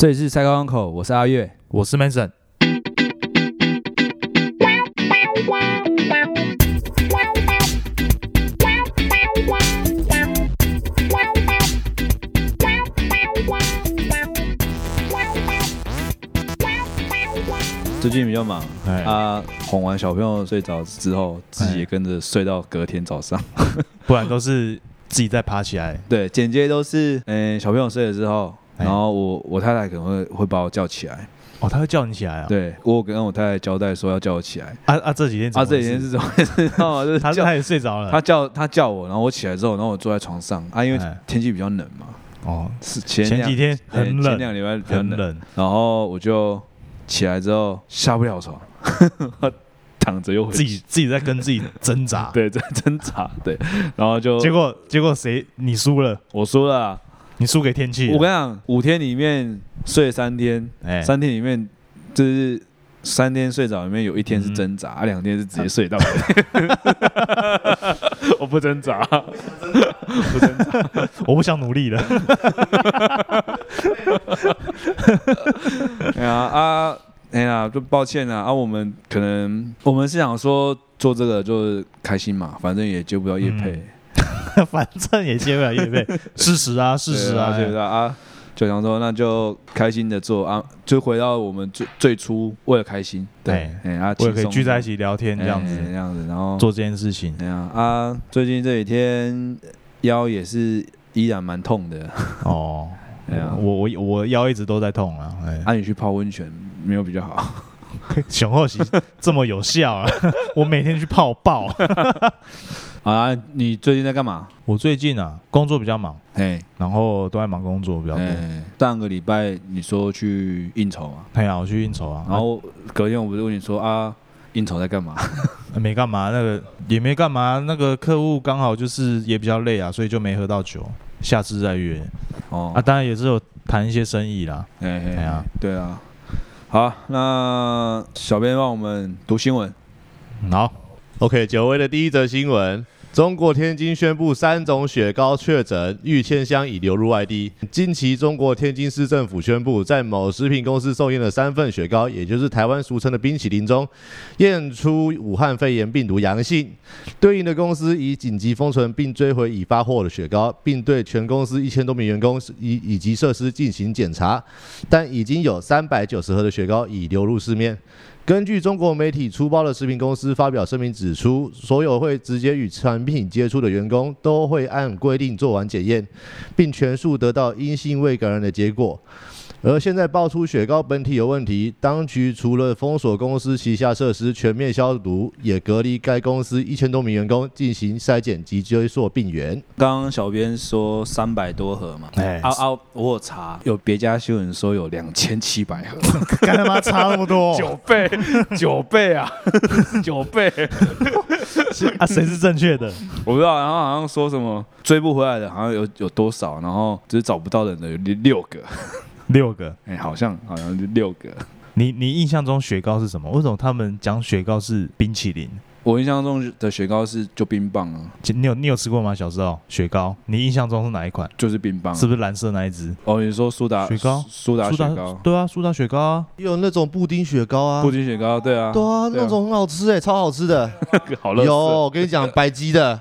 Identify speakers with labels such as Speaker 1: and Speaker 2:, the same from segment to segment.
Speaker 1: 这里是赛高港口，我是阿月。
Speaker 2: 我是 Mason。
Speaker 1: 最近比较忙，
Speaker 2: 哎，
Speaker 1: 啊，哄完小朋友睡着之后，自己也跟着睡到隔天早上。
Speaker 2: 不然都是自己再爬起来。
Speaker 1: 对，剪接都是，嗯、小朋友睡了之后，
Speaker 2: 哎
Speaker 1: 然后我我太太可能会会把我叫起来。
Speaker 2: 哦，他会叫你起来啊？。
Speaker 1: 对我跟我太太交代说要叫我起来。
Speaker 2: 啊啊，这几天怎
Speaker 1: 啊，这几天是怎么回事？知道吗？就是
Speaker 2: 他他也睡着了。
Speaker 1: 他叫他叫我，然后我起来之后，然后我坐在床上啊，因为
Speaker 2: 哎
Speaker 1: 天气比较冷嘛，
Speaker 2: 哦，
Speaker 1: 是前两
Speaker 2: 前几天很冷，
Speaker 1: 前两个礼拜比较冷，
Speaker 2: 很冷。
Speaker 1: 然后我就起来之后下不了床，躺着又回
Speaker 2: 自己自己在跟自己挣扎。
Speaker 1: 对在挣扎，对，然后就
Speaker 2: 结果结果谁你输了？
Speaker 1: 我输了啊、
Speaker 2: 你输给天气。
Speaker 1: 我跟你讲，五天里面睡三天，
Speaker 2: 哎，
Speaker 1: 三天里面就是三天睡着，里面有一天是挣扎，啊，两天是直接睡到。我不挣扎，不挣扎。
Speaker 2: 我不想努力了。
Speaker 1: 哎呀啊，哎呀，就抱歉啊啊，我们可能我们是想说做这个就是开心嘛，反正也接不到业配，
Speaker 2: 反正也接不了业费，事实啊，事实啊。
Speaker 1: 对啊啊，就想说那就开心的做啊，就回到我们最最初为了开心，对
Speaker 2: 哎，
Speaker 1: 哎啊，
Speaker 2: 我也可以聚在一起聊天这样子
Speaker 1: 哎，这样子，然后
Speaker 2: 做这件事情。
Speaker 1: 哎呀啊，最近这几天腰也是依然蛮痛的，
Speaker 2: 哦，
Speaker 1: 哎呀
Speaker 2: 我我我腰一直都在痛啊。哎，
Speaker 1: 啊，你去泡温泉没有比较好？
Speaker 2: 熊后喜这么有效啊！我每天去泡爆。
Speaker 1: 啊，你最近在干嘛？
Speaker 2: 我最近啊，工作比较忙，
Speaker 1: 哎
Speaker 2: 然后都在忙工作比较多。
Speaker 1: 哎，上个礼拜你说去应酬啊，
Speaker 2: 哎呀，我去应酬啊，
Speaker 1: 然后隔天我不是问你说啊，应酬在干嘛？
Speaker 2: 啊 没干嘛，那个也没干嘛，那个客户刚好就是也比较累啊，所以就没喝到酒，下次再约
Speaker 1: 哦
Speaker 2: 啊。，当然也是有谈一些生意啦。
Speaker 1: 哎
Speaker 2: 哎呀，
Speaker 1: 对啊。好，那小编帮我们读新闻。
Speaker 2: 好，
Speaker 3: OK，久违的第一则新闻：中国天津宣布三种雪糕确诊，玉千箱已流入外地。近期，中国天津市政府宣布，在某食品公司送验的三份雪糕，也就是台湾俗称的冰淇淋中，验出武汉肺炎病毒阳性。对应的公司已紧急封存并追回已发货的雪糕，并对全公司一千多名员工以以及设施进行检查，但已经有三百九十盒的雪糕已流入市面。根据中国媒体出包的食品公司发表声明指出，所有会直接与产品接触的员工都会按规定做完检验，并全数得到阴性未感染的结果。而现在爆出雪糕本体有问题，当局除了封锁公司旗下设施全面消毒，也隔离该公司一千多名员工进行筛检及追溯病源。
Speaker 1: 刚刚小编说三百多盒嘛，
Speaker 2: 哎
Speaker 1: 啊啊，我有查，有别家新闻说有两千七百盒，
Speaker 2: 干他妈差那么多
Speaker 1: 九倍，九倍啊，九倍，
Speaker 2: 啊？谁是正确的？
Speaker 1: 我不知道。然后好像说什么追不回来的，好像有有多少，然后只是找不到人的有六六个，
Speaker 2: 六个。
Speaker 1: 哎，好像好像是六个。
Speaker 2: 你你印象中雪糕是什么？为什么他们讲雪糕是冰淇淋？
Speaker 1: 我印象中的雪糕是就冰棒啊，
Speaker 2: 你有你有吃过吗？小时候雪糕，你印象中是哪一款？
Speaker 1: 就是冰棒啊。
Speaker 2: 是不是蓝色那一只？
Speaker 1: 哦，你说苏打
Speaker 2: 雪糕
Speaker 1: 苏打雪糕，
Speaker 2: 对啊，苏打雪糕啊。
Speaker 3: 有那种布丁雪糕啊
Speaker 1: 布，丁雪糕，对啊，
Speaker 3: 对啊，
Speaker 1: 对啊
Speaker 3: 那种很好吃哎，超好吃的。
Speaker 1: 好乐
Speaker 3: 有，我跟你讲，白吉的，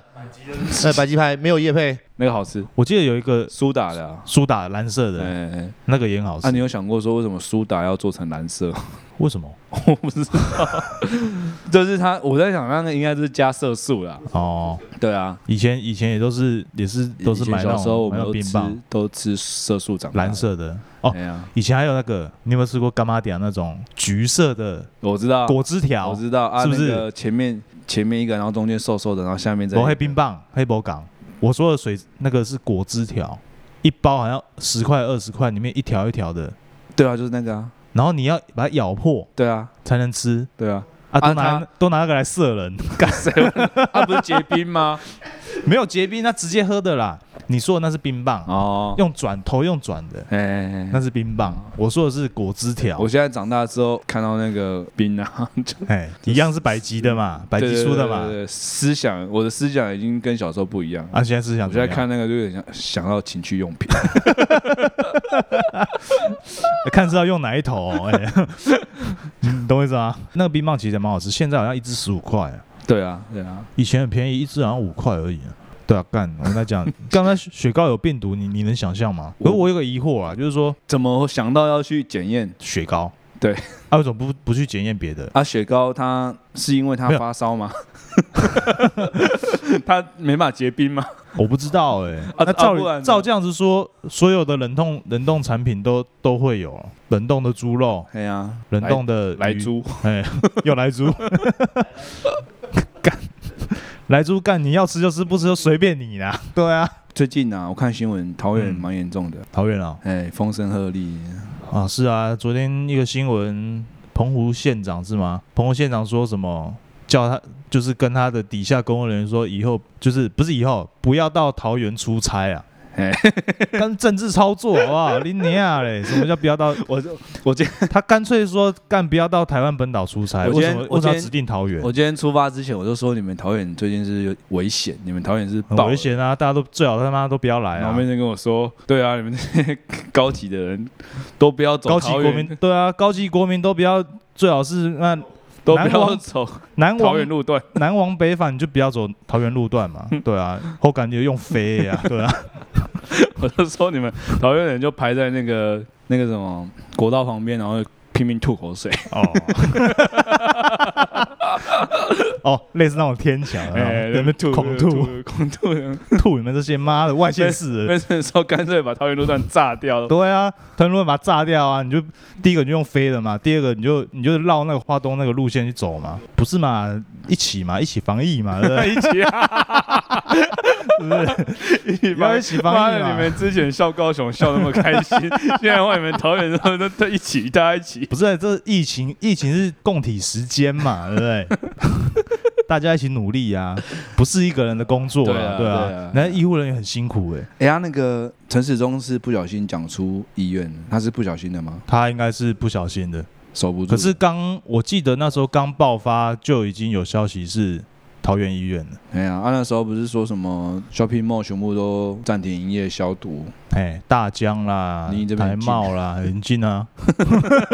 Speaker 3: 呃，百吉牌没有叶配，
Speaker 1: 那个好吃，
Speaker 2: 我记得有一个
Speaker 1: 苏打的啊。
Speaker 2: 苏打蓝色的，
Speaker 1: 哎哎，
Speaker 2: 那个也很好吃。
Speaker 1: 那你有想过说为什么苏打要做成蓝色？
Speaker 2: 为什么？
Speaker 1: 我不知道，就是它，我在想那个应该是加色素啦。
Speaker 2: 哦，
Speaker 1: 对啊，
Speaker 2: 以前以前也都是也是都是
Speaker 1: 前
Speaker 2: 买那
Speaker 1: 小时候我
Speaker 2: 种买那种
Speaker 1: 们都吃
Speaker 2: 冰棒，
Speaker 1: 都吃色素长大的
Speaker 2: 蓝。色的。哦
Speaker 1: 哎呀，
Speaker 2: 以前还有那个，你有没有吃过干妈点那种橘色的
Speaker 1: 我知道，
Speaker 2: 果汁条？
Speaker 1: 我知道啊，
Speaker 2: 是不是
Speaker 1: 那个前面前面一个，然后中间瘦瘦的，然后下面再
Speaker 2: 我黑冰棒、黑博港。我说的水那个是果汁条，一包好像十块二十块，里面一条一条的，
Speaker 1: 对啊，就是那个啊，
Speaker 2: 然后你要把它咬破
Speaker 1: 对啊，
Speaker 2: 才能吃
Speaker 1: 对啊，
Speaker 2: 啊！
Speaker 1: 啊
Speaker 2: 都拿、
Speaker 1: 它
Speaker 2: 都拿那个来射人，
Speaker 1: 干谁会？它 不是结冰吗？
Speaker 2: 没有结冰，那直接喝的啦。你说的那是冰棒，
Speaker 1: 哦，
Speaker 2: 用转头用转的，
Speaker 1: 哎
Speaker 2: 那是冰棒。我说的是果汁条
Speaker 1: 我，现在长大之后看到那个冰啊，就
Speaker 2: 哎，一样是百吉的嘛，百吉出的嘛
Speaker 1: 对对。对对思想，我的思想已经跟小时候不一样。
Speaker 2: 啊，现在思想
Speaker 1: 我现在看那个就有点想想到情趣用品，
Speaker 2: 看是要用哪一头、哦，哎，你懂我意思吗？那个冰棒其实蛮好吃，现在好像一支十五块啊，
Speaker 1: 对啊对啊，
Speaker 2: 以前很便宜，一支好像五块而已、啊。对啊，干！我跟他讲，刚才雪糕有病毒，你你能想象吗？可是我有个疑惑啊，就是说
Speaker 1: 怎么想到要去检验
Speaker 2: 雪糕，
Speaker 1: 对
Speaker 2: 啊，为什么不不去检验别的？
Speaker 1: 啊？雪糕它是因为它
Speaker 2: 没有
Speaker 1: 发烧吗？它没办法结冰吗？
Speaker 2: 我不知道哎、
Speaker 1: 啊
Speaker 2: 那照照这样子说，所有的冷冻冷冻产品都都会有冷冻的猪肉、
Speaker 1: 哎呀，
Speaker 2: 冷冻的鱼，
Speaker 1: 来猪，
Speaker 2: 哎，又来猪，干，来猪干，你要吃就吃，不吃就随便你啦。对啊，
Speaker 1: 最近啊，我看新闻，桃园
Speaker 2: 嗯
Speaker 1: 蛮严重的，
Speaker 2: 桃园啊，
Speaker 1: 哎，风声鹤唳，
Speaker 2: 啊是啊，昨天一个新闻，澎湖县长是吗？澎湖县长说什么？叫他就是跟他的底下工作人员说，以后就是不是以后不要到桃园出差啊。
Speaker 1: 哎，
Speaker 2: 跟政治操作好不好？林尼亚嘞！什么叫不要到？
Speaker 1: 我就我今
Speaker 2: 他干脆说干不要到台湾本岛出差，
Speaker 1: 我今天我今天
Speaker 2: 指定桃园？
Speaker 1: 我今天出发之前我就说你们桃园最近是有危险，你们桃园是
Speaker 2: 很
Speaker 1: 爆了
Speaker 2: 危险啊！大家都最好他妈都不要来啊
Speaker 1: 然后！面就跟我说，对啊，你们这些高级的人都不要走
Speaker 2: 高级国民，对啊，高级国民都不要，最好是那
Speaker 1: 都不要走
Speaker 2: 南往
Speaker 1: 桃园路段。
Speaker 2: 南往北返，你就不要走桃园路段嘛。对啊，我感觉用飞呀，对啊，
Speaker 1: 我就说你们桃园人就排在那个那个什么国道旁边，然后拼命吐口水。
Speaker 2: 哦，哦，类似那种天桥，
Speaker 1: 哎，
Speaker 2: 在那边
Speaker 1: 吐
Speaker 2: 恐吐
Speaker 1: 恐吐，
Speaker 2: 吐你们这些妈的外县市人。
Speaker 1: 那那时候干脆把桃园路段炸掉了。
Speaker 2: 对啊，桃园路段把它炸掉啊，你就第一个你就用飞的嘛，第二个你就你就绕那个花东那个路线去走嘛，不是嘛？一起嘛，一起防疫嘛，对不对？
Speaker 1: 一起啊！
Speaker 2: 是不是？
Speaker 1: 一起
Speaker 2: 要一起防疫
Speaker 1: 妈的，
Speaker 2: 嘛
Speaker 1: 你们之前笑高雄笑那么开心，现在换你们桃园都都都一起，大家一起。
Speaker 2: 不是，这疫情疫情是共体时间嘛，对不对？大家一起努力啊，不是一个人的工作
Speaker 1: 对啊
Speaker 2: 啊，对
Speaker 1: 对啊
Speaker 2: 啊。那医护人员很辛苦哎，
Speaker 1: 哎呀，那个陈世忠是不小心讲出医院，他是不小心的吗？
Speaker 2: 他应该是不小心的。
Speaker 1: 守不住。
Speaker 2: 可是刚我记得那时候刚爆发就已经有消息是桃园医院了，
Speaker 1: 哎呀，啊那时候不是说什么 shopping mall 全部都暂停营业消毒？
Speaker 2: 哎，大江啦
Speaker 1: 你这，边
Speaker 2: 台
Speaker 1: 很近
Speaker 2: 茂啦，很近啊。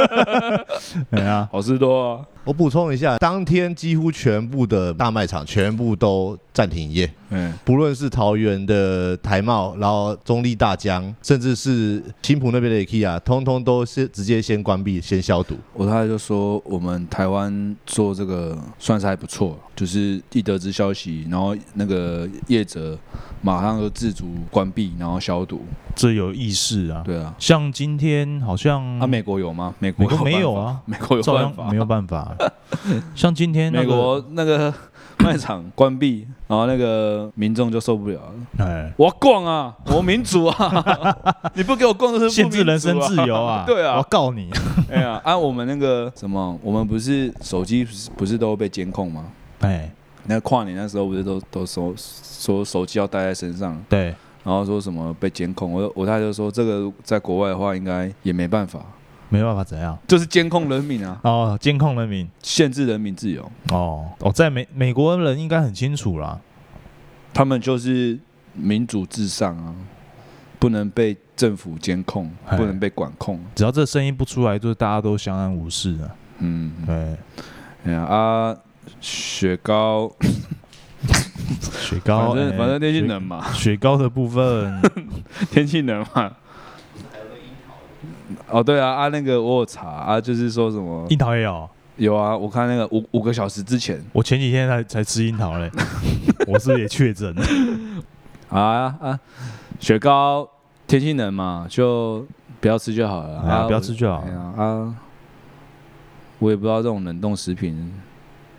Speaker 2: 对啊，
Speaker 1: 好事多啊！
Speaker 3: 我补充一下，当天几乎全部的大卖场全部都暂停营业，
Speaker 1: 嗯，
Speaker 3: 不论是桃园的台茂，然后中立大江，甚至是新浦那边的 IKEA，通通都是直接先关闭、先消毒。
Speaker 1: 我太太就说我们台湾做这个算是还不错，就是一得知消息，然后那个业者马上就自主关闭，然后消毒。
Speaker 2: 这有意识啊。
Speaker 1: 对啊，
Speaker 2: 像今天好像
Speaker 1: 啊，美国有吗？美国
Speaker 2: 没有啊，
Speaker 1: 美国有
Speaker 2: 照
Speaker 1: 办法，
Speaker 2: 样没有办法。像今天那
Speaker 1: 美
Speaker 2: 个，
Speaker 1: 国那个 卖场关闭，然后那个民众就受不了了。
Speaker 2: 哎，
Speaker 1: 我要逛啊，我民主啊！你不给我逛，就是不
Speaker 2: 限制人身自由啊！
Speaker 1: 对啊我
Speaker 2: 告你。
Speaker 1: 哎呀，按我们那个什么，我们不是手机不是不是都被监控吗？
Speaker 2: 哎，
Speaker 1: 那跨年那时候不是都都说说手机要带在身上，
Speaker 2: 对，
Speaker 1: 然后说什么被监控？我我太太就说这个在国外的话应该也没办法，
Speaker 2: 没办法怎样？
Speaker 1: 就是监控人民啊，
Speaker 2: 哦，监控人民。
Speaker 1: 限制人民自由。
Speaker 2: 哦，哦，在美美国人应该很清楚啦。
Speaker 1: 他们就是民主至上啊，不能被政府监控，
Speaker 2: 哎
Speaker 1: 不能被管控。
Speaker 2: 只要这声音不出来，就是大家都相安无事啊。
Speaker 1: 嗯，
Speaker 2: 对，
Speaker 1: 哎呀啊，雪糕，
Speaker 2: 雪糕，
Speaker 1: 反正
Speaker 2: 哎
Speaker 1: 反正天气冷嘛，
Speaker 2: 雪糕的部分，
Speaker 1: 天气冷嘛。哦，对啊，啊，那个我有查啊，就是说什么
Speaker 2: 樱桃也有。
Speaker 1: 有啊，我看那个五五个小时之前
Speaker 2: 我前几天才才吃樱桃嘞，我是不是也确诊了？
Speaker 1: 啊啊，雪糕天气冷嘛，就不要吃就好了啊，
Speaker 2: 不要吃就好
Speaker 1: 啊，我也不知道这种冷冻食品，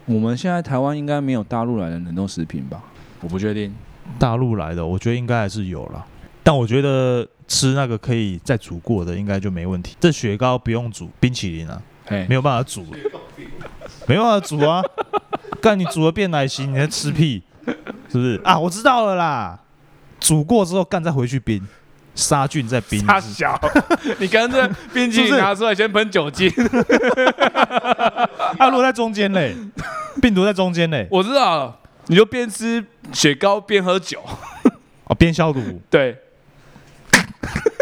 Speaker 1: 我们现在台湾应该没有大陆来的冷冻食品吧？我不确定。
Speaker 2: 大陆来的，我觉得应该还是有了。但我觉得吃那个可以再煮过的，应该就没问题。这雪糕不用煮，冰淇淋啊，
Speaker 1: 哎
Speaker 2: 没，有办法煮，没办法煮啊。干你煮了变奶昔，你在吃屁，是不是啊？我知道了啦，煮过之后干再回去冰，杀菌在冰。
Speaker 1: 大小，你刚这冰淇
Speaker 2: 是不是
Speaker 1: 淋拿出来先喷酒精，
Speaker 2: 啊，如果在中间嘞，病毒在中间嘞，
Speaker 1: 我知道了，你就边吃雪糕边喝酒，
Speaker 2: 哦，边消毒
Speaker 1: 对，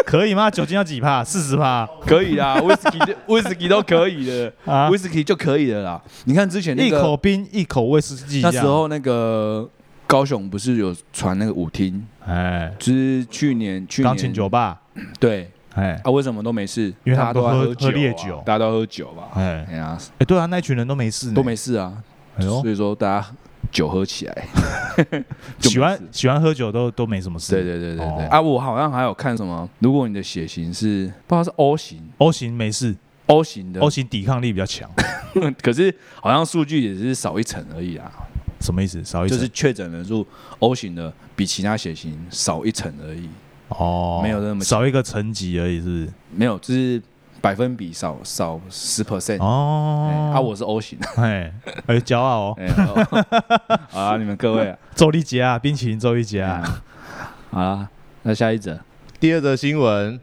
Speaker 2: 可以吗？酒精要几帕？四十帕
Speaker 1: 可以啦，威士忌就 威士忌都可以的，
Speaker 2: 啊
Speaker 1: 威？士忌就可以的啦。你看之前那
Speaker 2: 一
Speaker 1: 个
Speaker 2: 口冰，一口威士忌。
Speaker 1: 那时，候那个高雄不是有传那个舞厅，
Speaker 2: 哎，
Speaker 1: 就是去年去年。
Speaker 2: 钢琴酒吧，
Speaker 1: 对。
Speaker 2: 哎。
Speaker 1: 啊，为什么都没事？
Speaker 2: 因为他们都喝
Speaker 1: 大家都在喝
Speaker 2: 喝烈
Speaker 1: 酒啊
Speaker 2: 酒。
Speaker 1: 大家都喝酒吧？
Speaker 2: 哎。
Speaker 1: 哎呀，
Speaker 2: 哎，对啊，那一群人都没事呢，
Speaker 1: 都没事啊，
Speaker 2: 哎呦。
Speaker 1: 所以说大家酒喝起来，就 没
Speaker 2: 喜欢
Speaker 1: 事
Speaker 2: 喜欢喝酒都都没什么事。
Speaker 1: 对对对对对。
Speaker 2: 哦。
Speaker 1: 啊！我好像还有看什么，如果你的血型是不知道是 O 型
Speaker 2: ，O 型没事
Speaker 1: ，O 型的
Speaker 2: ，O 型抵抗力比较强，
Speaker 1: 可是好像数据也是少一层而已啊，
Speaker 2: 什么意思？少一层？
Speaker 1: 就是确诊人数 O 型的比其他血型少一层而已，
Speaker 2: 哦，
Speaker 1: 没有那么
Speaker 2: 少一个层级而已，是不是？
Speaker 1: 没有，就是百分比少少十 percent。
Speaker 2: 哦，
Speaker 1: 啊，我是 O 型，
Speaker 2: 哎哎，骄傲哦，
Speaker 1: 啊，你们各位啊，
Speaker 2: 周丽杰啊，冰淇淋周丽杰啊，
Speaker 1: 好啊，那下一则，
Speaker 3: 第二则新闻，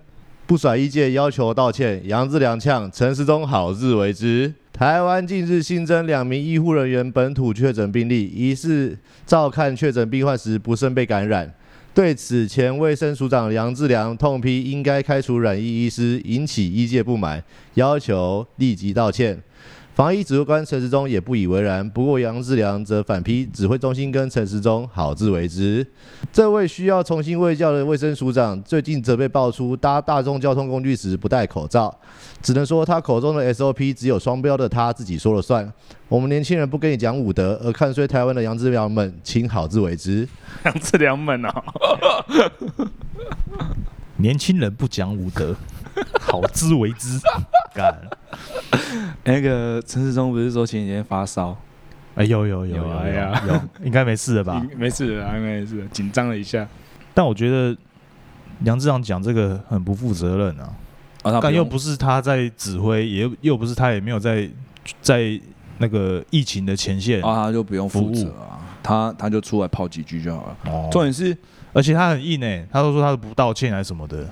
Speaker 3: 不甩一届要求道歉，杨志良呛陈时中好自为之。台湾近日新增两名医护人员本土确诊病例，疑似照看确诊病患时不慎被感染。对此前卫生署长杨志良痛批应该开除染疫医师，引起医界不满，要求立即道歉。防疫指挥官陈时中也不以为然，不过杨志良则反批指挥中心跟陈时中好自为之。这位需要重新卫教的卫生署长，最近则被爆出搭大众交通工具时不戴口罩，只能说他口中的 SOP 只有双标的他自己说了算。我们年轻人不跟你讲武德，而看衰台湾的杨志良们，请好自为之。
Speaker 1: 杨志良们哦，
Speaker 2: 年轻人不讲武德，好自为之。干，
Speaker 1: 那个陈世忠不是说前几天发烧，
Speaker 2: 哎有有有
Speaker 1: 有
Speaker 2: 有
Speaker 1: 啊哎呀。
Speaker 2: 有，应该没事了吧？
Speaker 1: 没事的啊，应该没事，紧张了一下。
Speaker 2: 但我觉得杨志长讲这个很不负责任啊，但又不是他在指挥，也又不是他也没有在在那个疫情的前线
Speaker 1: 啊，他就不用负责啊，他他就出来泡几句就好了。
Speaker 2: 哦。
Speaker 1: 重点是，
Speaker 2: 而且他很硬诶，他都说他不道歉还是什么的，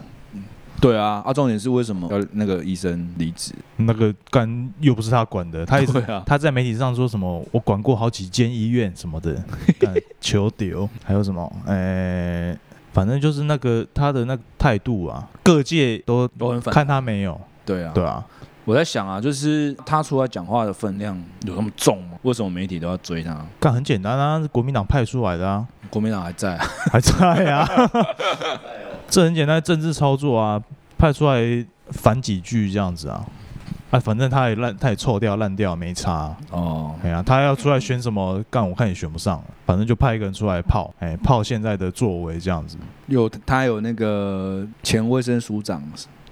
Speaker 1: 对啊，啊，重点是为什么要那个医生离职？
Speaker 2: 那个干又不是他管的，他也是
Speaker 1: 啊。
Speaker 2: 他在媒体上说什么我管过好几间医院什么的，求丢，还有什么？诶、反正就是那个他的那个态度啊，各界都
Speaker 1: 都很反
Speaker 2: 看他没有，
Speaker 1: 对啊，
Speaker 2: 对啊，
Speaker 1: 我在想啊，就是他出来讲话的分量有那么重吗？为什么媒体都要追他？
Speaker 2: 干很简单啊，是国民党派出来的啊，
Speaker 1: 国民党还在啊，
Speaker 2: 还在啊，这很简单，政治操作啊，派出来反几句这样子啊，哎，反正他也烂，他也臭掉烂掉，没差啊、
Speaker 1: 哦，
Speaker 2: 哎呀，他要出来选什么干，我看也选不上，反正就派一个人出来泡，哎，泡现在的作为这样子。
Speaker 1: 有他有那个前卫生署长，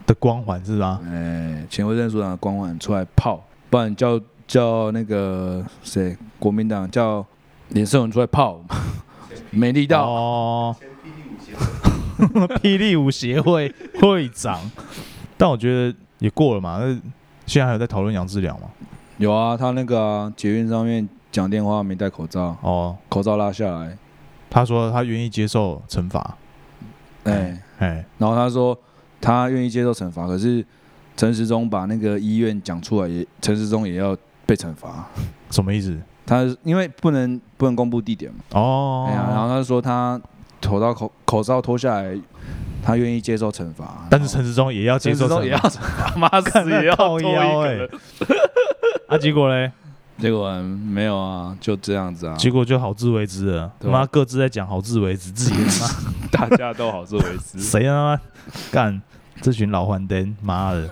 Speaker 2: 的光环是吧？
Speaker 1: 哎，前卫生署长的光环出来泡，不然叫叫那个谁，国民党叫连胜文出来泡，没力道。
Speaker 2: 哦，霹雳舞协会会长，但我觉得也过了嘛，那现在还有在讨论杨志良吗？
Speaker 1: 有啊，他那个啊，捷运上面讲电话没戴口罩，
Speaker 2: 哦，
Speaker 1: 口罩拉下来，
Speaker 2: 他说他愿意接受惩罚，
Speaker 1: 哎，
Speaker 2: 哎，
Speaker 1: 然后他说他愿意接受惩罚，可是陈时中把那个医院讲出来也，陈时中也要被惩罚。
Speaker 2: 什么意思？
Speaker 1: 他因为不能不能公布地点嘛，
Speaker 2: 哦，
Speaker 1: 哎呀，然后他说他口罩口口罩脱下来，他愿意接受惩罚，
Speaker 2: 但是陈时中也要接受
Speaker 1: 陈时中也要
Speaker 2: 惩罚
Speaker 1: 妈死也要
Speaker 2: 靠
Speaker 1: 脱一
Speaker 2: 腰哎
Speaker 1: 个。
Speaker 2: 啊，结果嘞，
Speaker 1: 结果没有啊，就这样子啊，
Speaker 2: 结果就好自为之了，他妈各自在讲好自为之，自己他妈。
Speaker 1: 大家都好自为之。
Speaker 2: 谁他妈干这群老黄灯，妈的，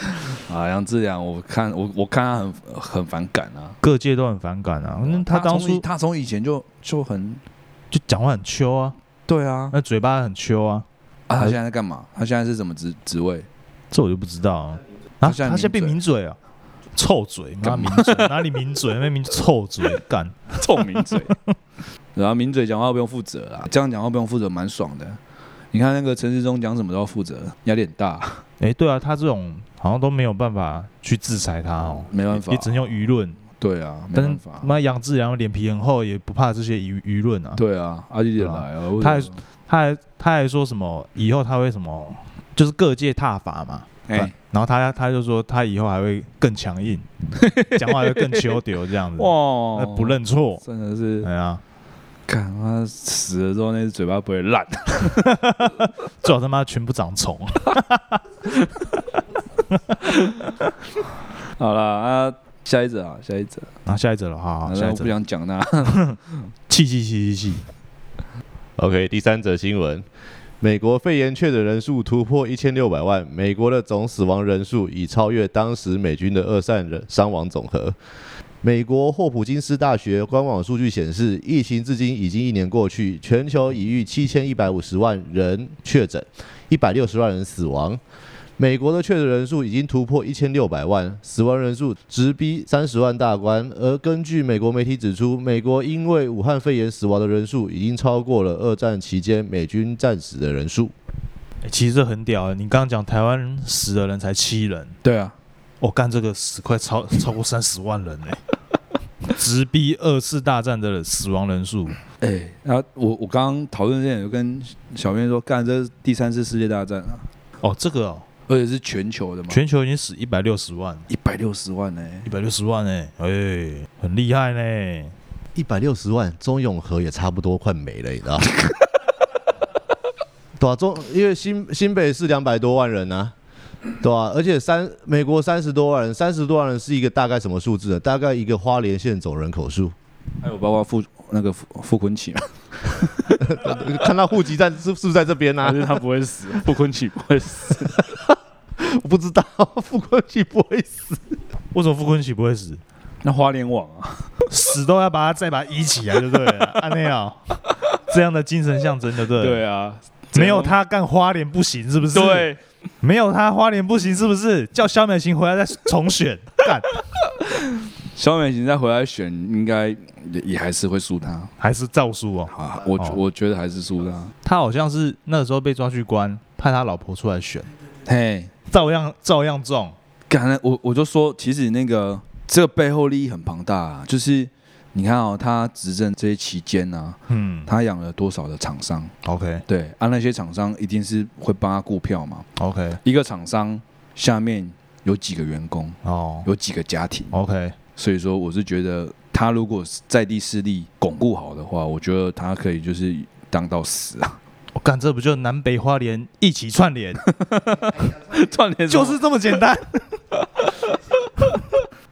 Speaker 1: 啊，杨志良，我看我我看他很很反感啊。
Speaker 2: 各界都很反感啊，嗯，他当初
Speaker 1: 他从以前就就很
Speaker 2: 就讲话很秋啊，
Speaker 1: 对啊，
Speaker 2: 那嘴巴很秋啊，
Speaker 1: 啊，他现在在干嘛？他现在是什么职职位？
Speaker 2: 这我就不知道啊，
Speaker 1: 他
Speaker 2: 啊，他现在变
Speaker 1: 现在抿嘴
Speaker 2: 抿嘴啊，臭嘴，妈抿嘴，哪里抿嘴？那抿臭嘴，干，
Speaker 1: 臭名嘴，然后名嘴讲话不用负责啊，这样讲话不用负责，蛮爽的。你看那个陈世忠讲什么都要负责，压力很大，
Speaker 2: 哎，对啊，他这种好像都没有办法去制裁他哦，
Speaker 1: 没办法
Speaker 2: 也只能用舆论，
Speaker 1: 对啊，没
Speaker 2: 但是
Speaker 1: 办法。
Speaker 2: 妈杨志良脸皮很厚，也不怕这些舆舆论啊。
Speaker 1: 对啊，阿弟也来啊，为什么
Speaker 2: 他还他还他还说什么以后他会什么，就是各界踏伐嘛。
Speaker 1: 哎，
Speaker 2: 然后他他就说他以后还会更强硬，讲话会更求丢这样子，
Speaker 1: 哇
Speaker 2: 呃，不，认错。
Speaker 1: 真的是，
Speaker 2: 哎呀，
Speaker 1: 看他死了之后，那只嘴巴不会烂。
Speaker 2: 最好他妈全部长虫。
Speaker 1: 好了啊，下一则啊，下一则，
Speaker 2: 啊下一则了，好好，下一则，
Speaker 1: 想讲那。
Speaker 2: 气气气气气
Speaker 3: ，OK，第三则新闻，美国肺炎确诊人数突破一千六百万，美国的总死亡人数已超越当时美军的二战人伤亡总和。美国霍普金斯大学官网数据显示，疫情至今已经一年过去，全球已逾七千一百五十万人确诊，一百六十万人死亡。美国的确诊人数已经突破一千六百万，死亡人数直逼三十万大关。而根据美国媒体指出，美国因为武汉肺炎死亡的人数已经超过了二战期间美军战死的人数。
Speaker 2: 欸其实这很屌啊。你刚刚讲台湾死的人才七人，
Speaker 1: 对啊，
Speaker 2: 我、干这个死快超超过三十万人哎、直逼二次大战的死亡人数。
Speaker 1: 哎，然后我我刚刚讨论之前有跟小编说，干这是第三次世界大战啊，
Speaker 2: 哦，这个哦，
Speaker 1: 而且是全球的嘛，
Speaker 2: 全球已经死一百六十万，
Speaker 1: 一百六十万呢。
Speaker 2: 一百六十万呢、哎、很厉害呢。
Speaker 3: 一百六十万，中永和也差不多快没了，你知道？对啊，中因为新新北市两百多万人啊，对啊，而且三美国三十多万人，三十多万人是一个大概什么数字呢？大概一个花莲县总人口数。
Speaker 1: 还有包括傅那个傅傅昆萁嘛，
Speaker 3: 看到户籍在是是不是在这边呢、
Speaker 1: 还是他不会死，傅昆萁不会死。
Speaker 3: 我不知道，傅昆萁不会死。
Speaker 2: 为什么傅昆萁不会死？
Speaker 1: 那花莲网啊，
Speaker 2: 死都要把他再把他移起来，对不对了？按 那样，这样的精神象征，对不对？
Speaker 1: 对啊，
Speaker 2: 没有他干花莲不行，是不是？，
Speaker 1: 对，
Speaker 2: 没有他花莲不行，是不是？叫肖美琴回来再重选，干
Speaker 1: 肖美琴再回来选，应该也也还是会输他
Speaker 2: 还是照输哦。
Speaker 1: 啊，我
Speaker 2: 哦
Speaker 1: 我觉得还是输他。
Speaker 2: 他好像是那个时候被抓去关，派他老婆出来选，
Speaker 1: 嘿，
Speaker 2: 照样照样中。
Speaker 1: 刚才我我就说，其实那个这个背后利益很庞大啊，就是你看哦，他执政这些期间呢、
Speaker 2: 嗯
Speaker 1: 他养了多少的厂商
Speaker 2: ？，OK
Speaker 1: 对，啊，那些厂商一定是会帮他顾票嘛。
Speaker 2: OK，
Speaker 1: 一个厂商下面有几个员工，
Speaker 2: 哦
Speaker 1: 有几个家庭
Speaker 2: ，，OK，
Speaker 1: 所以说我是觉得他如果在地势力巩固好的话，我觉得他可以就是当到死啊。
Speaker 2: 我干这不就南北花莲一起串联，
Speaker 1: 串联
Speaker 2: 就是这么简单。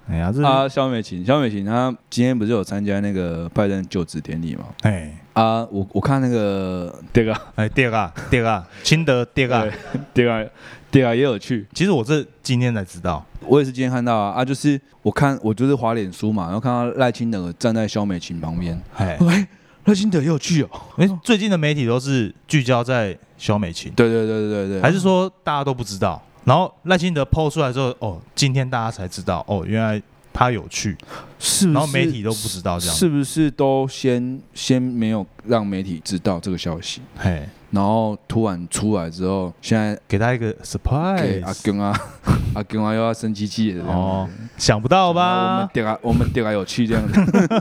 Speaker 2: 哎呀，这
Speaker 1: 啊，肖美琴，肖美琴她今天不是有参加那个拜登就职典礼吗？
Speaker 2: 哎
Speaker 1: 啊，我我看那个这个
Speaker 2: 哎，第二个第二个清德第二个，
Speaker 1: 对啊，对啊，也有趣。
Speaker 2: 其实我是今天才知道，
Speaker 1: 我也是今天看到啊，啊，就是我看我就是滑脸书嘛，然后看到赖清德站在肖美琴旁边，
Speaker 2: 哎
Speaker 1: 喂，赖清德也有去哦。
Speaker 2: 哎，最近的媒体都是聚焦在小美琴，
Speaker 1: 对对对对对对，
Speaker 2: 还是说大家都不知道？然后赖清德抛出来之后，哦，今天大家才知道，哦，原来他有去，
Speaker 1: 是不是？
Speaker 2: 然后媒体都不知道这样，
Speaker 1: 是不是都先先没有让媒体知道这个消息，
Speaker 2: 嘿，
Speaker 1: 然后突然出来之后，现在
Speaker 2: 给他一个
Speaker 1: surprise，阿公啊，阿公啊又要生机器
Speaker 2: 哦，想不到吧
Speaker 1: 我们
Speaker 2: 吧？
Speaker 1: 对啊，我们点啊有趣这样子，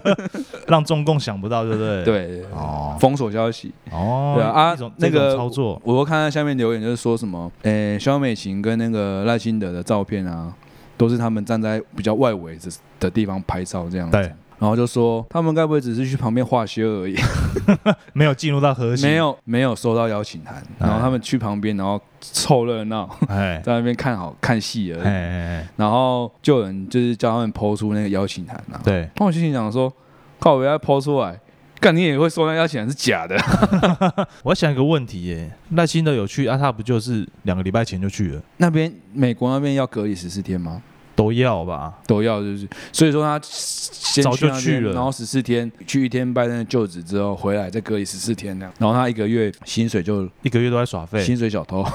Speaker 2: 让中共想不到，对不对？，
Speaker 1: 对，
Speaker 2: 哦
Speaker 1: 封锁消息。
Speaker 2: 哦，
Speaker 1: 对啊啊那个
Speaker 2: 操作，
Speaker 1: 我又看到下面留言，就是说什么，诶、肖美琴跟那个赖清德的照片啊，都是他们站在比较外围的的地方拍照这样子。
Speaker 2: 对
Speaker 1: 然后就说他们该不会只是去旁边画靴而已，
Speaker 2: 没有进入到核心，
Speaker 1: 没，有没有收到邀请函，然后他们去旁边，然后凑热闹，
Speaker 2: 哎
Speaker 1: 在那边看好看戏而
Speaker 2: 哎
Speaker 1: 已。
Speaker 2: 哎哎，
Speaker 1: 然后就有人就是叫他们抛出那个邀请函啊。
Speaker 2: 对，
Speaker 1: 那我心里想说，靠，我要抛出来，干你也会说那邀请函是假的？
Speaker 2: 我想一个问题耶，赖清德有去啊？他不就是两个礼拜前就去了？
Speaker 1: 那边美国那边要隔离十四天吗？
Speaker 2: 都要吧？
Speaker 1: 都要，就是所以说他先
Speaker 2: 早就去了。
Speaker 1: 然后十四天去一天拜登的就职之后回来再隔离十四天那样，然后他一个月薪水就
Speaker 2: 一个月都在耍废，
Speaker 1: 薪水小偷。啊，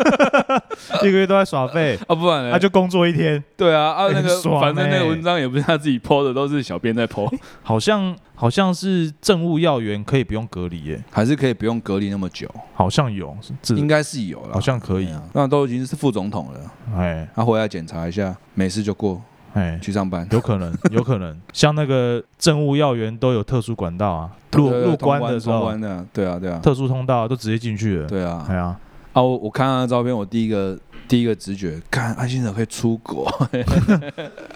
Speaker 2: 一个月都在耍废，
Speaker 1: 不然呢？
Speaker 2: 他就工作一天，
Speaker 1: 对啊啊那个反正那个
Speaker 2: 欸。
Speaker 1: 文章也不是他自己 PO 的，都是小编在 PO，
Speaker 2: 好像好像是政务要员可以不用隔离耶，
Speaker 1: 还是可以不用隔离那么久，
Speaker 2: 好像有，这
Speaker 1: 应该是有了，
Speaker 2: 好像可以，
Speaker 1: 啊。那都已经是副总统了，
Speaker 2: 哎，
Speaker 1: 他回来检查一下，没事就过，
Speaker 2: 哎，
Speaker 1: 去上班。
Speaker 2: 有可能，有可能，像那个政务要员都有特殊管道啊，入入关的时候，
Speaker 1: 关的，对啊，对啊，
Speaker 2: 特殊通道都直接进去了。
Speaker 1: 对啊。
Speaker 2: 哎呀，
Speaker 1: 啊，我我看他的照片，我第一个第一个直觉，看安心者可以出国，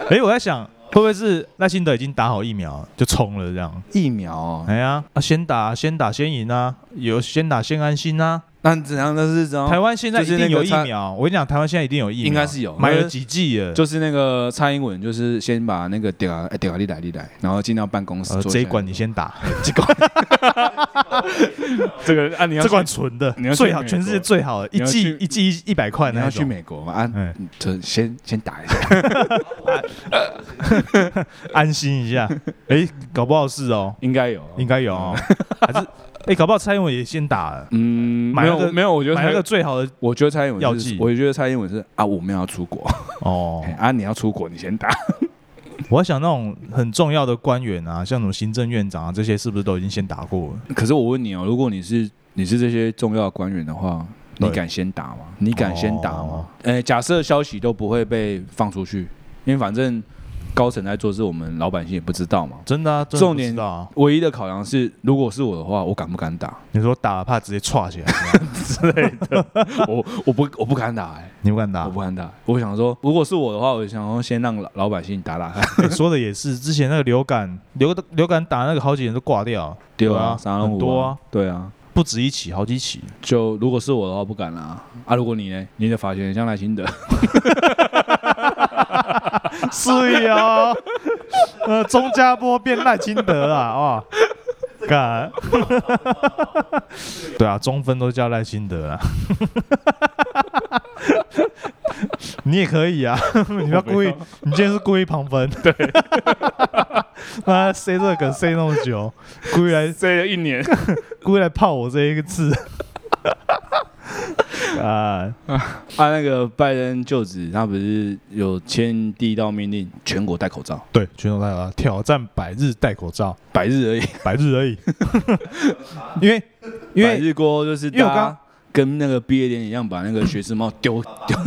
Speaker 2: 哎，我在想，会不会是赖清德已经打好疫苗就冲了这样？
Speaker 1: 疫苗哦，
Speaker 2: 哎呀，啊，先打，先打先赢啊，有先打先安心啊。
Speaker 1: 那怎样？那是怎样？
Speaker 2: 台湾现在一定有疫苗，我跟你讲，台湾现在一定有疫苗，
Speaker 1: 应该是有
Speaker 2: 买了几剂了。
Speaker 1: 就是那个蔡英文，就是先把那个点啊点啊，你来你来，然后进到办公室。
Speaker 2: 这一管你先打，
Speaker 1: 这管，这个啊，你要
Speaker 2: 这
Speaker 1: 去
Speaker 2: 管纯的
Speaker 1: 你要，
Speaker 2: 最好，全世界最好的，一剂一剂一百块
Speaker 1: 你要去。美国嘛？啊
Speaker 2: 哎，
Speaker 1: 就先先打一下，
Speaker 2: 安心一下。哎，搞不好是哦，
Speaker 1: 应该有，
Speaker 2: 应该有哦，还是哎，搞不好蔡英文也先打了，
Speaker 1: 嗯，
Speaker 2: 买那个
Speaker 1: 没有没有，我觉得
Speaker 2: 买那个，最好的
Speaker 1: 我觉得蔡英文是
Speaker 2: 药剂
Speaker 1: 我觉得蔡英文是啊，我们要出国，
Speaker 2: 哦
Speaker 1: 哎。啊，你要出国，你先打。
Speaker 2: 我想那种很重要的官员啊，像什么行政院长啊，这些是不是都已经先打过了？
Speaker 1: 可是我问你哦，如果你是你是这些重要的官员的话，你敢先打吗？你敢先打
Speaker 2: 哦
Speaker 1: 吗？呃，假设消息都不会被放出去，因为反正高层在做事，我们老百姓也不知道嘛。
Speaker 2: 真的啊，真的
Speaker 1: 重点
Speaker 2: 不知道啊。
Speaker 1: 唯一的考量是，如果是我的话，我敢不敢打？
Speaker 2: 你说打怕直接歘起来 之类的，
Speaker 1: 我我不我不敢打、欸，
Speaker 2: 你不敢打
Speaker 1: 我？不敢打。我想说，如果是我的话，我想说先让老老百姓打打看。
Speaker 2: 你说的也是，之前那个流感流流感打那个好几人都挂掉，
Speaker 1: 对
Speaker 2: 啊
Speaker 1: 啊，三龙
Speaker 2: 很多啊，
Speaker 1: 对啊。
Speaker 2: 不止一起，好几起。
Speaker 1: 就如果是我的话，不敢啦。啊，如果你呢？你的发型很像赖清德，
Speaker 2: 是呀，呃，钟家波变赖清德啊，哦，干，对啊，中分都叫赖清德啊，你也可以啊，你不要故意，你今天是故意旁分，对，妈塞这个梗塞那么久，故意来
Speaker 1: 塞了一年。
Speaker 2: 故意来泡我这一个字，啊，
Speaker 1: 啊，那个拜登就职，他不是有签第一道命令，全国戴口罩，
Speaker 2: 对，全国戴口罩，挑战百日戴口罩，
Speaker 1: 百日而已。
Speaker 2: 百日而已，因为因
Speaker 1: 百
Speaker 2: 为
Speaker 1: 日过后就是
Speaker 2: 因为我刚
Speaker 1: 跟那个毕业典礼一样，把那个学士帽丢丢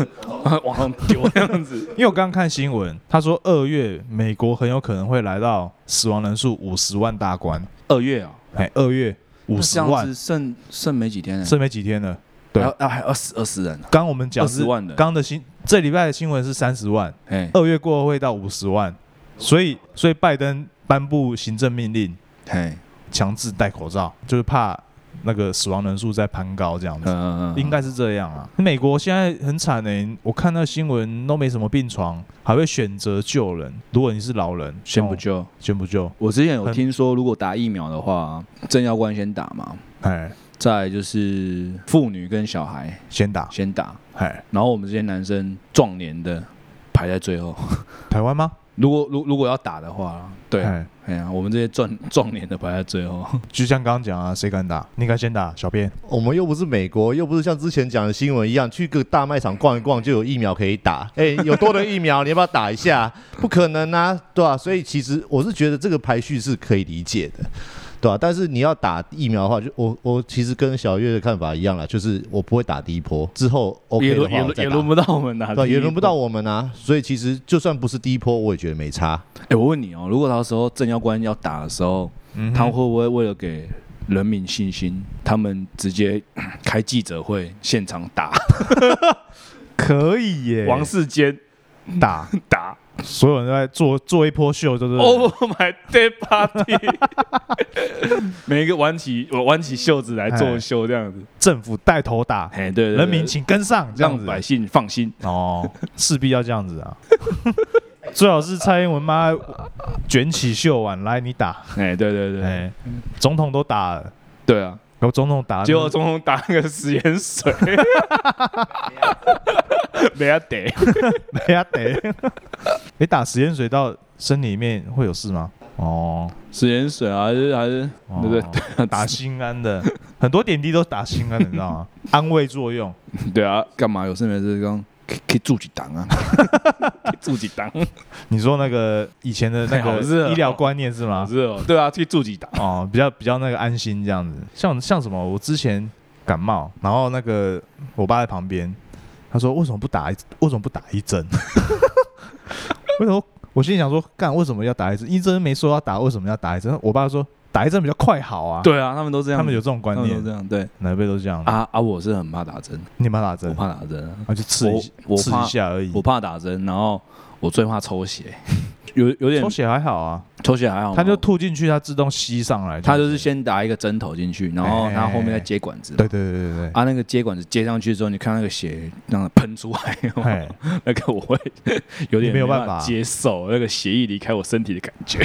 Speaker 1: 往上丢这样子。
Speaker 2: 因为我刚刚看新闻，他说二月美国很有可能会来到死亡人数五十万大关，
Speaker 1: 二月啊，
Speaker 2: 哎，二月五十万，
Speaker 1: 剩剩没几天了，
Speaker 2: 剩没几天了。对。
Speaker 1: 还还有二十二十人。啊，
Speaker 2: 刚我们讲是
Speaker 1: 20万人
Speaker 2: 刚的新这礼拜的新闻是三十万，
Speaker 1: 哎
Speaker 2: 二月过后会到五十万，所以所以拜登颁布行政命令，
Speaker 1: 哎，
Speaker 2: 强制戴口罩，就是怕那个死亡人数在攀高这样子。
Speaker 1: 嗯嗯嗯，
Speaker 2: 应该是这样啊。美国现在很惨呢、我看那新闻都没什么病床，还会选择救人。如果你是老人，哦
Speaker 1: 先不救。
Speaker 2: 先不救，
Speaker 1: 我之前有
Speaker 2: 很
Speaker 1: 听说，如果打疫苗的话，政要官先打嘛，
Speaker 2: 哎，
Speaker 1: 再就是妇女跟小孩
Speaker 2: 先打，
Speaker 1: 先打，
Speaker 2: 哎，
Speaker 1: 然后我们这些男生壮年的排在最后。
Speaker 2: 台湾吗？
Speaker 1: 如果如如果要打的话，对啊，
Speaker 2: 哎，
Speaker 1: 哎呀，我们这些壮壮年的排在最后。
Speaker 2: 就像刚刚讲啊，谁敢打？你应该先打，小编。
Speaker 3: 我们又不是美国，又不是像之前讲的新闻一样，去个大卖场逛一逛就有疫苗可以打。哎、有多的疫苗，你要不要打一下？不可能啊，对吧、所以其实我是觉得这个排序是可以理解的，对吧、但是你要打疫苗的话，就我我其实跟小月的看法一样啦，就是我不会打第一波，之后 OK 的
Speaker 1: 也轮也
Speaker 3: 话再打
Speaker 1: 轮也轮。不到我们打，
Speaker 3: 对，也轮不到。我们啊，所以其实就算不是第一波，我也觉得没差。
Speaker 1: 哎，我问你哦，如果到时候正要官要打的时候，
Speaker 2: 嗯
Speaker 1: 他会不会为了给人民信心，他们直接 开记者会现场打
Speaker 2: 可以耶，
Speaker 1: 王世坚
Speaker 2: 打，
Speaker 1: 打
Speaker 2: 所有人都在做做一波秀，对不对
Speaker 1: ？？Oh my day party！每一个挽起我挽起袖子来做秀这样子。
Speaker 2: 政府带头打，
Speaker 1: 哎，对
Speaker 2: 人民请跟上，这样子。
Speaker 1: 百姓放心。
Speaker 2: 哦，势必要这样子啊。最好是蔡英文妈卷起袖碗来，你打，
Speaker 1: 哎，对对对，
Speaker 2: 哎，总统都打了，
Speaker 1: 对啊。
Speaker 2: 然后总统打，
Speaker 1: 结果总统打那个食盐水，没啊得。
Speaker 2: 没啊得，你打食盐水到身体里面会有事吗？哦，
Speaker 1: 食盐水啊，还是还是
Speaker 2: 哦
Speaker 1: 对对
Speaker 2: 打心安的，很多点滴都打心安的，你知道吗？安慰作用。
Speaker 1: 对啊，干嘛有事没事刚可以住几档啊？可以住几档？
Speaker 2: 你说那个以前的那个医疗观念是吗？
Speaker 1: 是哦，对啊，可以住几档。
Speaker 2: 哦，比较比较那个安心这样子。像像什么，我之前感冒，然后那个我爸在旁边，他说为什么不打一为什么不打一针？为什么我心里想说，干为什么要打一针？医生没说要打，为什么要打一针？我爸说打一针比较快好啊。，
Speaker 1: 对啊，他们都这样，
Speaker 2: 他们有这种观念。
Speaker 1: 都，这样，对。
Speaker 2: 哪一辈都是这样。
Speaker 1: 啊啊，我是很怕打针，
Speaker 2: 你怕打针？
Speaker 1: 我，怕打针。啊，
Speaker 2: 啊就刺一刺一下而已。
Speaker 1: 我。怕打针，然后我最怕抽血，有有点
Speaker 2: 抽血还好啊，
Speaker 1: 抽血还好吗，
Speaker 2: 他就吐进去，它自动吸上来。
Speaker 1: 他就是先打一个针头进去，然后
Speaker 2: 哎
Speaker 1: 他后面再接管子。嘛，
Speaker 2: 对对对对对。
Speaker 1: 啊，那个接管子接上去之后，你看那个血让它喷出来，那个我会有点
Speaker 2: 你没有办法
Speaker 1: 接受那个血液离开我身体的感觉。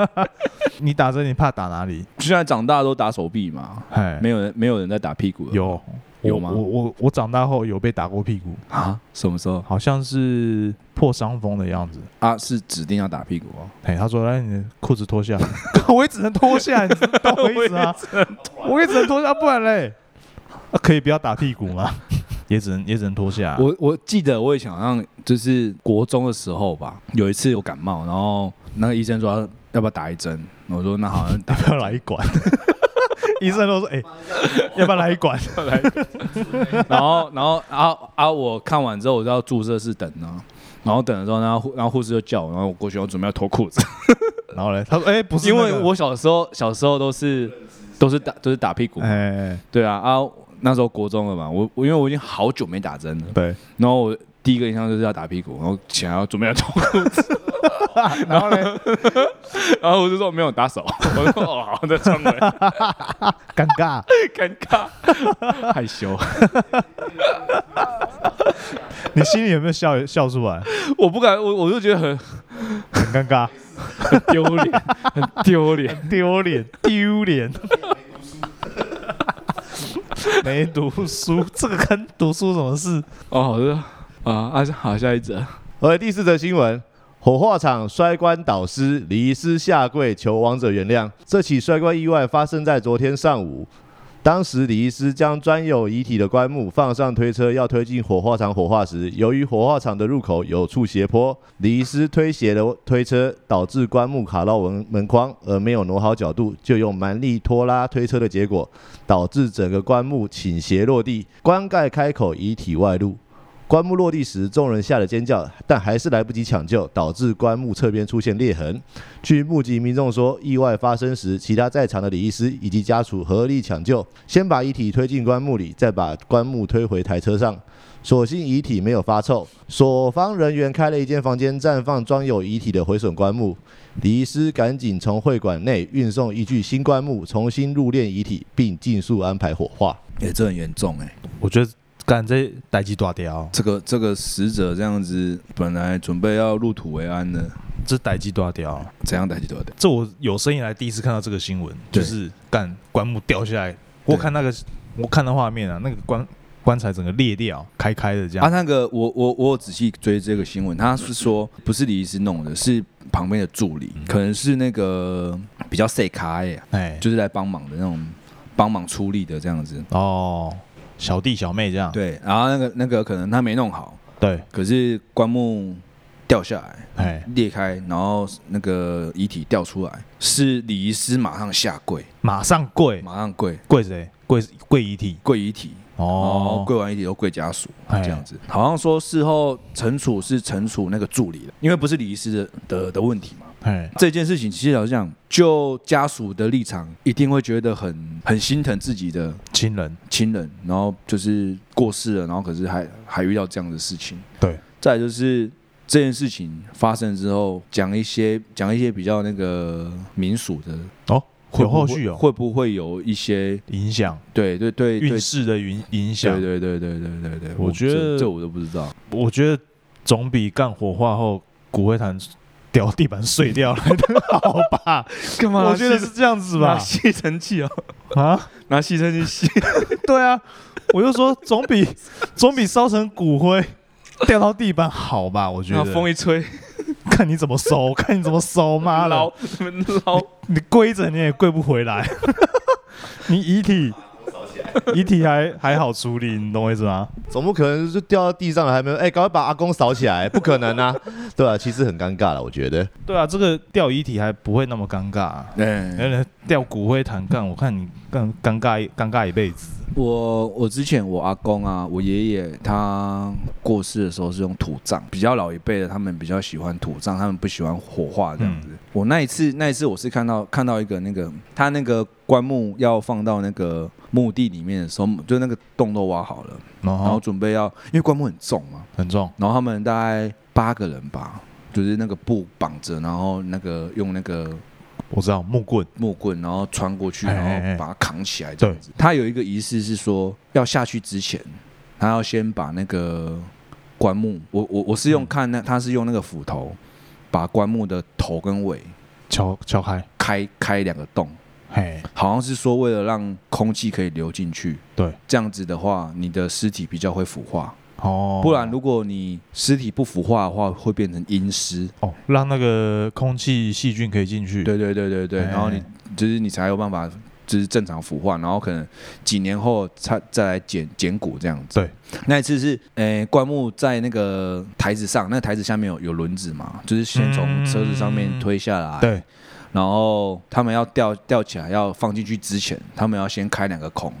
Speaker 2: 你打针你怕打哪里？
Speaker 1: 现在长大都打手臂嘛，
Speaker 2: 嘿，
Speaker 1: 没有人没有人在打屁股了。
Speaker 2: 有
Speaker 1: 有吗
Speaker 2: 我我我我长大后有被打过屁股，
Speaker 1: 啊？什么时候
Speaker 2: 好像是破伤风的样子。
Speaker 1: 啊？是指定要打屁股哦？
Speaker 2: 哎，他说：“来，你的裤子脱下。”我也只能脱下，你懂我意思啊？我也只能脱下，不然嘞，啊可以不要打屁股吗？也只能也只能脱下。
Speaker 1: 我我记得我以前好像就是国中的时候吧，有一次有感冒，然后那个医生说要要不要打一针，我说那好像打
Speaker 2: 要不要来一管？医生都说：“哎、要不要来一管？
Speaker 1: 然后然后啊啊我看完之后我就要注射室等呢，然后等的时候，然后护然后护士就叫我，然后我过去，我准备要脱裤子，？”
Speaker 2: 然后嘞，他说：“哎、不是、
Speaker 1: 因
Speaker 2: 那个。
Speaker 1: 为我小时候小时候都是都是打都是打屁股。嘛，
Speaker 2: 哎、
Speaker 1: 对啊啊那时候国中了嘛，我我因为我已经好久没打针了，
Speaker 2: 对，
Speaker 1: 然后我第一个印象就是要打屁股，然后起来要准备要脱裤子，
Speaker 2: 然后呢，
Speaker 1: 然后我就说没有打手，我说哦好，再穿回。来，
Speaker 2: 尴尬，
Speaker 1: 尴尬，害羞，
Speaker 2: 你心里有没有笑？笑出来？
Speaker 1: 我不敢，我我就觉得很
Speaker 2: 很尴尬，
Speaker 1: 很丢脸，很丢脸。
Speaker 2: 丢脸，丢脸。没读书，这个跟读书什么事？
Speaker 1: 哦，好的啊啊，好，下一则。
Speaker 3: OK，第四则新闻：火化场摔棺导师李医师下跪求亡者原谅。这起摔棺意外发生在昨天上午。当时李医师将专有遗体的棺木放上推车，要推进火化场火化时，由于火化场的入口有处斜坡，李医师推斜了推车，导致棺木卡到门门框，而没有挪好角度，就用蛮力拖拉推车的结果，导致整个棺木倾斜落地，棺盖开口，遗体外露。棺木落地时，众人吓得尖叫，但还是来不及抢救，导致棺木侧边出现裂痕。据目击民众说，意外发生时，其他在场的李医师以及家属合力抢救，先把遗体推进棺木里，再把棺木推回台车上。所幸遗体没有发臭，所方人员开了一间房间暂放装有遗体的毁损棺木。李医师赶紧从会馆内运送一具新棺木，重新入殓遗体，并尽速安排火化。
Speaker 1: 哎、这很严重哎、
Speaker 2: 我觉得干这代机大掉，
Speaker 1: 这个这个死者这样子，本来准备要入土为安的，
Speaker 2: 这代机大掉。
Speaker 1: 怎样逮起多的？
Speaker 2: 这我有生以来第一次看到这个新闻，就是干棺木掉下来，我看那个我看的画面啊，那个棺棺材整个裂掉，开开的这
Speaker 1: 啊，
Speaker 2: 样。
Speaker 1: 那个我我我有仔细追这个新闻，他是说不是李医师弄的，是旁边的助理，可能是那个比较 say 卡哎，
Speaker 2: 哎，
Speaker 1: 就是来帮忙的那种，帮忙出力的这样子。
Speaker 2: 哦，小弟小妹这样。
Speaker 1: 对，然后那个那个可能他没弄好，
Speaker 2: 对，
Speaker 1: 可是棺木掉下来
Speaker 2: 哎，
Speaker 1: 裂开，然后那个遗体掉出来，是李医师马上下跪，
Speaker 2: 马上跪，
Speaker 1: 马上跪
Speaker 2: 跪谁？跪跪遗体。
Speaker 1: 跪遗体，
Speaker 2: 哦，
Speaker 1: 跪完遗体都跪家属
Speaker 2: 哎
Speaker 1: 这样子。好像说事后惩处是惩处那个助理的，因为不是李医师的的的问题嘛。
Speaker 2: 哎，
Speaker 1: 这件事情其实好像就家属的立场，一定会觉得很很心疼自己的
Speaker 2: 亲人。
Speaker 1: 亲人，然后就是过世了，然后可是还还遇到这样的事情。
Speaker 2: 对，
Speaker 1: 再就是这件事情发生之后，讲一些讲一些比较那个民俗的，
Speaker 2: 哦，
Speaker 1: 会
Speaker 2: 后续哦，
Speaker 1: 会不会有一些
Speaker 2: 影响
Speaker 1: 对对对对
Speaker 2: 运势的影影响
Speaker 1: 对。对对对对对对，
Speaker 2: 我觉得
Speaker 1: 这这我都不知道。
Speaker 2: 我觉得总比干火化后骨灰坛掉地板碎掉来的 好吧？
Speaker 1: 干
Speaker 2: 我觉得是这样子吧？
Speaker 1: 吸尘器？哦，
Speaker 2: 啊，
Speaker 1: 拿吸尘器吸。
Speaker 2: 对啊，我就说总比总比烧成骨灰掉到地板好吧？我觉得，
Speaker 1: 风一吹，
Speaker 2: 看你怎么收，看你怎么收，妈的。
Speaker 1: 捞，捞，
Speaker 2: 你跪着你也跪不回来，你遗体 遗体还还好处理，你懂我意思吗？
Speaker 3: 总不可能就掉到地上了，还没有哎，赶快把阿公扫起来，不可能啊，对啊，其实很尴尬了，我觉得。
Speaker 2: 对啊，这个掉遗体还不会那么尴尬、啊。
Speaker 1: 哎，
Speaker 2: 有人掉骨灰坛干，我看你更尴尬尴尬一辈子。
Speaker 1: 我我之前我阿公啊，我爷爷他过世的时候是用土葬，比较老一辈的他们比较喜欢土葬，他们不喜欢火化这样子。我那一次那一次我是看到看到一个那个他那个棺木要放到那个墓地里面的时候，就那个洞都挖好了，
Speaker 2: 然
Speaker 1: 后准备要因为棺木很重嘛，
Speaker 2: 很重，
Speaker 1: 然后他们大概八个人吧，就是那个布绑着，然后那个用那个
Speaker 2: 我知道木棍，
Speaker 1: 木棍，然后穿过去，
Speaker 2: 哎
Speaker 1: 然
Speaker 2: 哎哎。
Speaker 1: 后把它扛起来这样子。他有一个仪式是说，要下去之前，他要先把那个棺木，我我我是用
Speaker 2: 嗯。
Speaker 1: 看那他是用那个斧头把棺木的头跟尾
Speaker 2: 敲敲开，
Speaker 1: 开开两个洞，
Speaker 2: 嘿，
Speaker 1: 好像是说为了让空气可以流进去，
Speaker 2: 对，
Speaker 1: 这样子的话，你的尸体比较会腐化。
Speaker 2: 哦，
Speaker 1: 不然如果你尸体不腐化的话，会变成阴尸。
Speaker 2: 哦，让那个空气细菌可以进去，
Speaker 1: 对对对对对，
Speaker 2: 哎。
Speaker 1: 然后你就是你才有办法就是正常腐化，然后可能几年后才再来捡捡骨这样子。
Speaker 2: 对，
Speaker 1: 那一次是诶棺木在那个台子上，那台子下面有有轮子嘛，就是先从车子上面推下来，，
Speaker 2: 对，
Speaker 1: 然后他们要吊吊起来要放进去之前，他们要先开两个孔，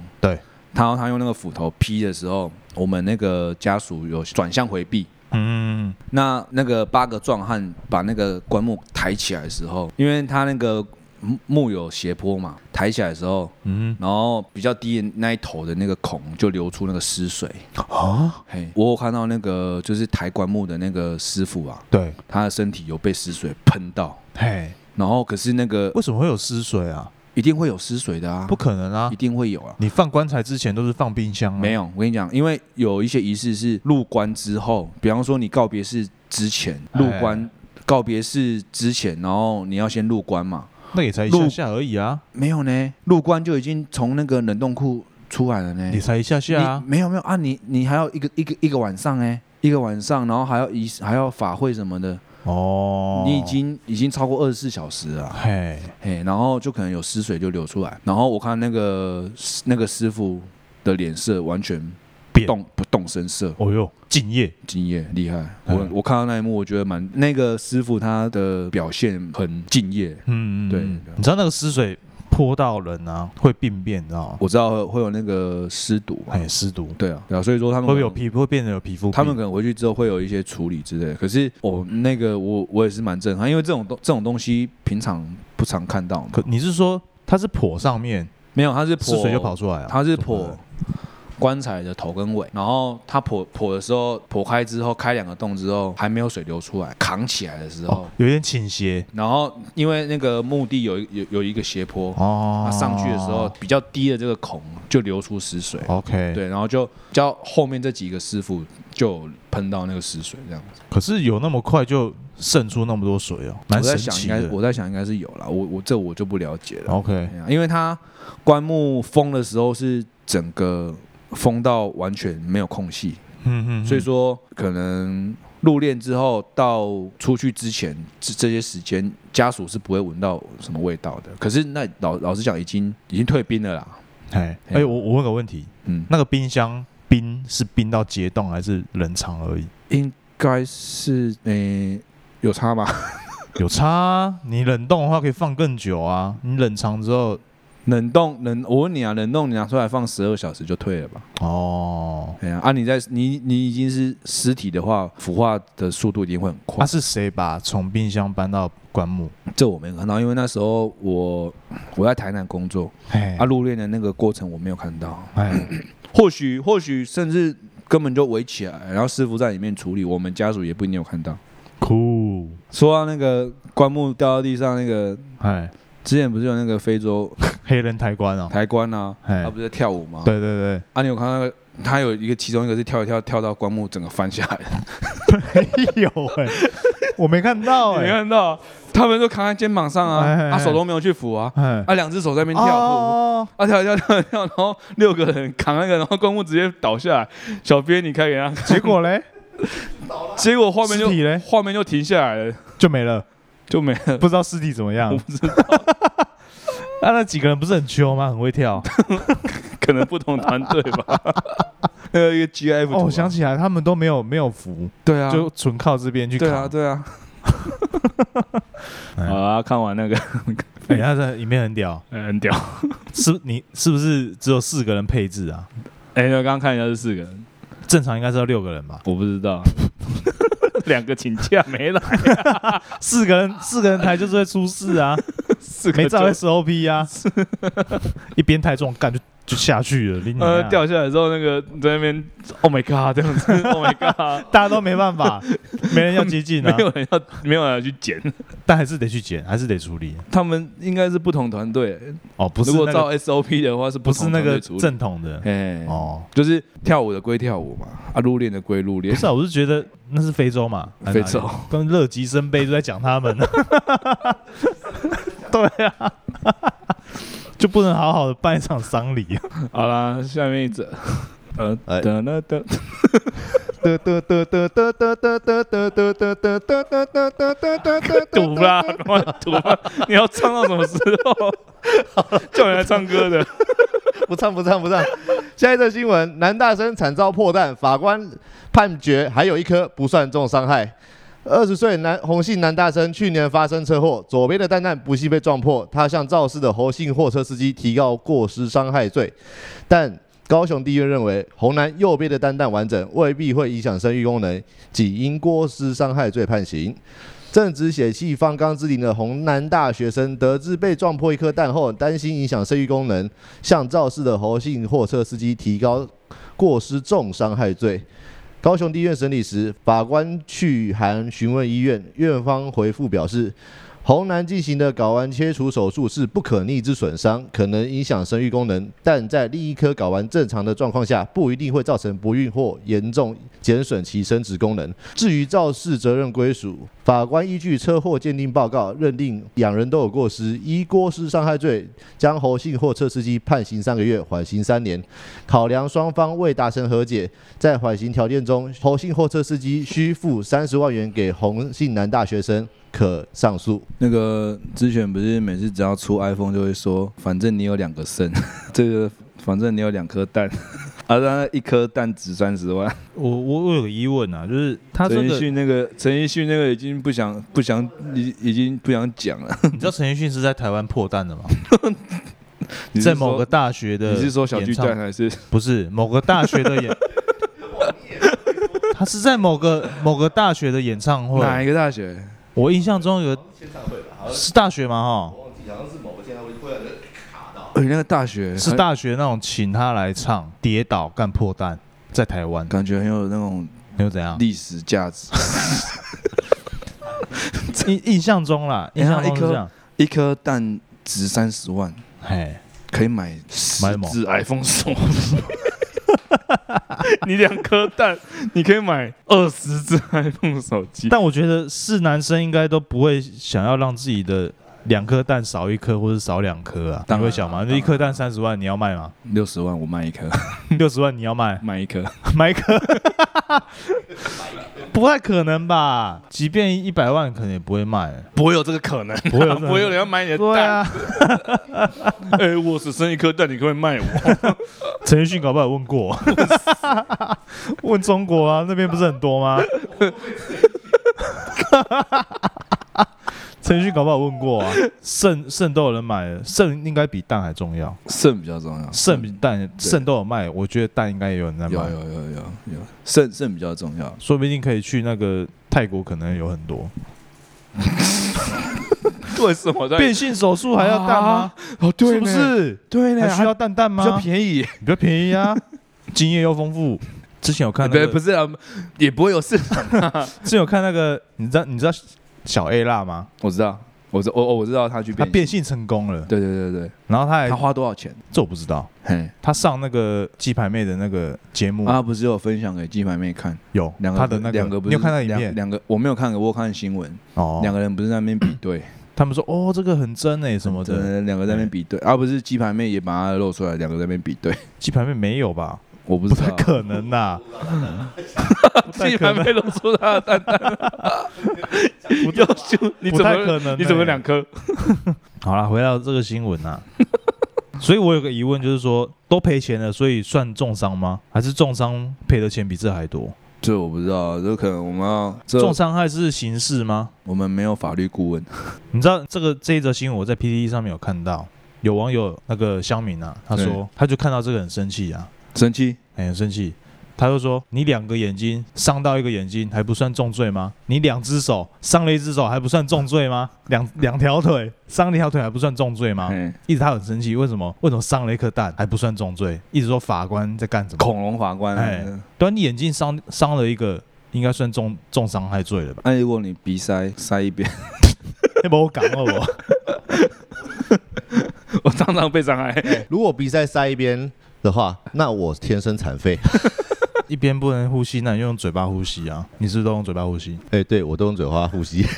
Speaker 2: 对，
Speaker 1: 然后他用那个斧头劈的时候，我们那个家属有转向回避，
Speaker 2: 嗯，
Speaker 1: 那那个八个壮汉把那个棺木抬起来的时候，因为他那个木木有斜坡嘛，抬起来的时候，
Speaker 2: 嗯。
Speaker 1: 然后比较低的那一头的那个孔就流出那个湿水。
Speaker 2: 啊，
Speaker 1: 嘿，我有看到那个就是抬棺木的那个师傅啊，
Speaker 2: 对，
Speaker 1: 他的身体有被湿水喷到，
Speaker 2: 嘿，
Speaker 1: 然后可是那个
Speaker 2: 为什么会有湿水啊？
Speaker 1: 一定会有失水的啊，
Speaker 2: 不可能啊
Speaker 1: 一！定会有啊。
Speaker 2: 你放棺材之前都是放冰箱啊？
Speaker 1: 没有，我跟你讲，因为有一些仪式是入棺之后，比方说你告别式之前入棺
Speaker 2: 哎，
Speaker 1: 告别式之前，然后你要先入棺嘛。
Speaker 2: 那也才一下下而已啊，
Speaker 1: 没有呢，入棺就已经从那个冷冻库出来了呢。
Speaker 2: 你才一下下啊
Speaker 1: 你。没有没有啊，你你还要一个一个一个晚上哎，一个晚上，然后还要仪式还要法会什么的，
Speaker 2: 哦，
Speaker 1: 你已经已经超过二十四小时了啊。
Speaker 2: 嘿，
Speaker 1: 嘿，然后就可能有湿水就流出来，然后我看那个那个师傅的脸色完全不
Speaker 2: 变。
Speaker 1: 动不动声色，
Speaker 2: 哦哟，敬业，
Speaker 1: 敬业厉害。我
Speaker 2: 嗯。
Speaker 1: 我看到那一幕，我觉得蛮那个师傅他的表现很敬业。
Speaker 2: 嗯，嗯
Speaker 1: 对
Speaker 2: 嗯你知道那个湿水泼到人啊，会病变，你知道吗？
Speaker 1: 我知道会会有那个湿毒嘛，
Speaker 2: 哎，湿毒
Speaker 1: 对啊，对啊，所以说他们
Speaker 2: 会有皮肤会变得有皮肤？
Speaker 1: 他们可能回去之后会有一些处理之类的。可是哦，那个我我也是蛮震撼，因为这种东这种东西平常不常看到嘛。
Speaker 2: 可你是说它是泼上面
Speaker 1: 没有，它是
Speaker 2: 泼水就跑出来啊？
Speaker 1: 它是
Speaker 2: 怎么
Speaker 1: 剖棺材的头跟尾，然后它破破的时候破开之后开两个洞之后还没有水流出来，扛起来的时候，
Speaker 2: 哦，有点倾斜
Speaker 1: 然后因为那个墓地有一有有一个斜坡，
Speaker 2: 哦
Speaker 1: 它，上去的时候比较低的这个孔就流出死水。
Speaker 2: ，OK，
Speaker 1: 对，然后就叫后面这几个师傅就有喷到那个死水这样子。
Speaker 2: 可是有那么快就渗出那么多水哦，蛮
Speaker 1: 我在想应该，
Speaker 2: 的。
Speaker 1: 我在想应该是有了，我我这我就不了解了。
Speaker 2: OK，
Speaker 1: 因为它棺木封的时候是整个封到完全没有空隙，
Speaker 2: 嗯嗯，
Speaker 1: 所以说可能入殓之后到出去之前这这些时间，家属是不会闻到什么味道的。可是那老老实讲，已经已经退冰了啦。
Speaker 2: 哎
Speaker 1: 嘿
Speaker 2: 哎，我我问个问题，
Speaker 1: 嗯，
Speaker 2: 那个冰箱冰是冰到结冻还是冷藏而已？
Speaker 1: 应该是诶、有差吧？
Speaker 2: 有差啊，你冷冻的话可以放更久啊，你冷藏之后，
Speaker 1: 冷冻冷，我问你啊，冷冻你拿出来放十二小时就退了吧？
Speaker 2: 哦，
Speaker 1: 对啊，啊你在你你已经是尸体的话，腐化的速度一定会很快。
Speaker 2: 那是谁把从冰箱搬到棺木？
Speaker 1: 这我没有看到，因为那时候我我在台南工作，
Speaker 2: 哎
Speaker 1: 啊，入殓的那个过程我没有看到。
Speaker 2: 哎，
Speaker 1: 或许或许甚至根本就围起来，然后师傅在里面处理，我们家属也不一定有看到。
Speaker 2: 酷，
Speaker 1: 说到那个棺木掉到地上，那个
Speaker 2: 哎，
Speaker 1: 之前不是有那个非洲
Speaker 2: 黑人抬棺哦，
Speaker 1: 抬棺啊，
Speaker 2: 哎
Speaker 1: 他不是在跳舞吗？，
Speaker 2: 对对对，
Speaker 1: 啊，你有看到？他有一个，其中一个是跳一跳，跳到棺木整个翻下来，
Speaker 2: 有哎，我没看到
Speaker 1: 你
Speaker 2: 哎，
Speaker 1: 看到？他们都扛在肩膀上啊，
Speaker 2: 哎哎哎
Speaker 1: 啊手都没有去扶啊，
Speaker 2: 哎，
Speaker 1: 啊两只手在那边跳舞，
Speaker 2: 哦，
Speaker 1: 啊跳一跳跳一跳，然后六个人扛那个，然后棺木直接倒下来。小编你开给他。看，
Speaker 2: 结果嘞？
Speaker 1: 结果画面就画面就停下来了，
Speaker 2: 就没了，
Speaker 1: 就没了。
Speaker 2: 不知道尸体怎么样。
Speaker 1: 我。不知道，
Speaker 2: 啊，那几个人不是很秋吗？很会跳。
Speaker 1: 可能不同团队吧。那个一个啊
Speaker 2: 哦，我想起来，他们都没有没有扶，
Speaker 1: 对啊，
Speaker 2: 就纯靠这边去
Speaker 1: 对啊
Speaker 2: 扛。
Speaker 1: 对啊。
Speaker 2: 哎
Speaker 1: 好啊，看完那个
Speaker 2: 哎，他在里面很屌，
Speaker 4: 哎很屌。
Speaker 2: 是你是不是只有四个人配置啊？
Speaker 4: 哎，我刚刚看一下是四个人，
Speaker 2: 正常应该是要六个人吧？
Speaker 4: 我不知道。两个请假没来，
Speaker 2: 四个人四个人台就是会出事啊，
Speaker 4: 四
Speaker 2: 没照 SOP 啊，一边太重干就就下去了，你
Speaker 4: 呃掉下来之后那个在那边，Oh my god 这样子，Oh my god，
Speaker 2: 大家都没办法，没人要接近啊，
Speaker 4: 没有人要没有人要去捡，
Speaker 2: 但还是得去捡，还是得处理。
Speaker 1: 他们应该是不同团队。
Speaker 2: 哦，不是
Speaker 1: 如果照 SOP 的话是
Speaker 2: 不是那个正统的，
Speaker 1: 哎哦，就是跳舞的归跳舞嘛，啊入练的归入练。
Speaker 2: 不是，我是觉得那是非洲嘛，
Speaker 1: 非洲。
Speaker 2: 跟乐极生悲都在讲他们，对啊。就不能好好的办一场丧礼？
Speaker 4: 好啦，下面一则，呃，得得得，
Speaker 3: 得得得得得得得得得得得得得得得得得
Speaker 4: 赌啦，快赌啦！你要唱到什么时候？叫人来唱歌的，
Speaker 3: 不唱不唱不唱。下一则新闻：男大生惨遭破蛋，法官判决还有一颗不算重伤害。二十岁男洪姓男大生去年发生车祸，左边的蛋蛋不幸被撞破。他向肇事的侯姓货车司机提告过失伤害罪，但高雄地院认为洪男右边的蛋蛋完整，未必会影响生育功能，仅因过失伤害罪判刑。正值血气方刚之龄的洪男大学生，得知被撞破一颗蛋后，担心影响生育功能，向肇事的侯姓货车司机提高过失重伤害罪。高雄地院审理时，法官去函询问医院，院方回复表示。洪男进行的睾丸切除手术是不可逆之损伤，可能影响生育功能，但在另一颗睾丸正常的状况下，不一定会造成不孕或严重减损其生殖功能。至于肇事责任归属，法官依据车祸鉴定报告认定两人都有过失，依过失伤害罪将侯姓货车司机判刑三个月，缓刑三年。考量双方未达成和解，在缓刑条件中，侯姓货车司机需付三十万元给洪姓男大学生。可上诉。
Speaker 1: 那个之前不是每次只要出 iPhone 就会说，反正你有两个肾，这个反正你有两颗蛋，啊，那一颗蛋值三十万。
Speaker 2: 我我我有个疑问啊，就是他
Speaker 1: 陈奕迅那个陈奕迅那个已经不想不想已已经不想讲了。
Speaker 2: 你知道陈奕迅是在台湾破蛋的吗？在某个大学的，
Speaker 1: 你是说小巨蛋还是
Speaker 2: 不是某个大学的演？他是在某个某个大学的演唱会，
Speaker 1: 哪一个大学？
Speaker 2: 我印象中有是大学吗？哈，
Speaker 3: 忘记好像是某个签唱会，突然卡到。
Speaker 1: 哎，那个大学
Speaker 2: 是大学那种，请他来唱，跌倒干破蛋，在台湾，
Speaker 1: 感觉很有那种
Speaker 2: 很有怎样。
Speaker 1: 历史价值。
Speaker 2: 印 印象中啦，印象中这样，
Speaker 1: 一颗蛋值三十万，
Speaker 2: 嘿，
Speaker 1: 可以买十只 iPhone 手
Speaker 4: 你两颗蛋，你可以买二十只 iPhone 手机。
Speaker 2: 但我觉得是男生应该都不会想要让自己的两颗蛋少一颗或者少两颗啊。你会想吗？那一颗蛋三十万，你要卖吗？
Speaker 1: 六十万我卖一颗，
Speaker 2: 六十万你要卖？
Speaker 1: 卖一颗，
Speaker 2: 卖一颗。不太可能吧？即便一百万，可能也不会卖，
Speaker 4: 不会有这个可能，
Speaker 2: 不会有，
Speaker 4: 不会有人要买你的蛋。
Speaker 2: 啊，
Speaker 4: 哎，我只剩一颗蛋，你可以卖我？
Speaker 2: 陈奕迅搞不好问过，问中国啊，那边不是很多吗？陈奕迅搞不好问过啊，肾肾都有人买，肾应该比蛋还重要，
Speaker 1: 肾比较重要，
Speaker 2: 肾比蛋肾都有卖，我觉得蛋应该也有人在卖，
Speaker 1: 有有有有有，肾肾比较重要，
Speaker 2: 说不定可以去那个泰国，可能有很多。
Speaker 4: 为什么
Speaker 2: 变性手术还要蛋吗？
Speaker 1: 哦，对，
Speaker 2: 是不是？
Speaker 1: 对呢，
Speaker 2: 还需要蛋蛋吗？
Speaker 1: 比较便宜，
Speaker 2: 比较便宜啊，经验又丰富。之前有看，
Speaker 1: 对，不是啊，也不会有市场。
Speaker 2: 之前有看那个，你知道你知道小 A 辣吗？
Speaker 1: 我知道，我知我我知道他去
Speaker 2: 他变性成功了。
Speaker 1: 对对对对，
Speaker 2: 然后他还
Speaker 1: 他花多少钱？
Speaker 2: 这我不知道。嘿，他上那个鸡排妹的那个节目
Speaker 1: 啊，不是有分享给鸡排妹看？
Speaker 2: 有
Speaker 1: 两个
Speaker 2: 他的那
Speaker 1: 两个，
Speaker 2: 你有看到影片？
Speaker 1: 两个我没有看，我看新闻。哦，两个人不是在那边比 对。
Speaker 2: 他们说：“哦，这个很真诶，什么的。”
Speaker 1: 两个在那边比对，而不是鸡排妹也把它露出来，两个在那边比对。
Speaker 2: 鸡排妹没有吧？
Speaker 1: 我不
Speaker 2: 不太可能呐。
Speaker 4: 鸡排没露出她的蛋蛋，不优 秀，你怎么
Speaker 2: 可能？
Speaker 4: 你怎么两颗？
Speaker 2: 好了，回到这个新闻啊，所以我有个疑问，就是说都赔钱了，所以算重伤吗？还是重伤赔的钱比这还多？
Speaker 1: 这我不知道，这可能我们要这
Speaker 2: 重伤害是刑事吗？
Speaker 1: 我们没有法律顾问。
Speaker 2: 你知道这个这一则新闻我在 PPT 上面有看到，有网友那个乡民啊，他说他就看到这个很生气啊，
Speaker 1: 生气？
Speaker 2: 哎很生气，他就说你两个眼睛伤到一个眼睛还不算重罪吗？你两只手伤了一只手还不算重罪吗？两两条腿伤了一条腿还不算重罪吗？
Speaker 1: 哎，
Speaker 2: 一直他很生气，为什么？为什么伤了一颗蛋还不算重罪？一直说法官在干什么？
Speaker 1: 恐龙法官。
Speaker 2: 哎
Speaker 1: 哎，
Speaker 2: 对啊，你眼睛伤伤了一个，应该算重重伤害罪了吧？
Speaker 1: 那如果你鼻塞塞一边，
Speaker 2: 你把我讲了我。
Speaker 4: 我常常被伤害。
Speaker 3: 如果鼻塞塞一边的话，那我天生残废。
Speaker 2: 一边不能呼吸，那你用嘴巴呼吸啊！你是不是都用嘴巴呼吸？
Speaker 3: 哎、对我都用嘴巴呼吸。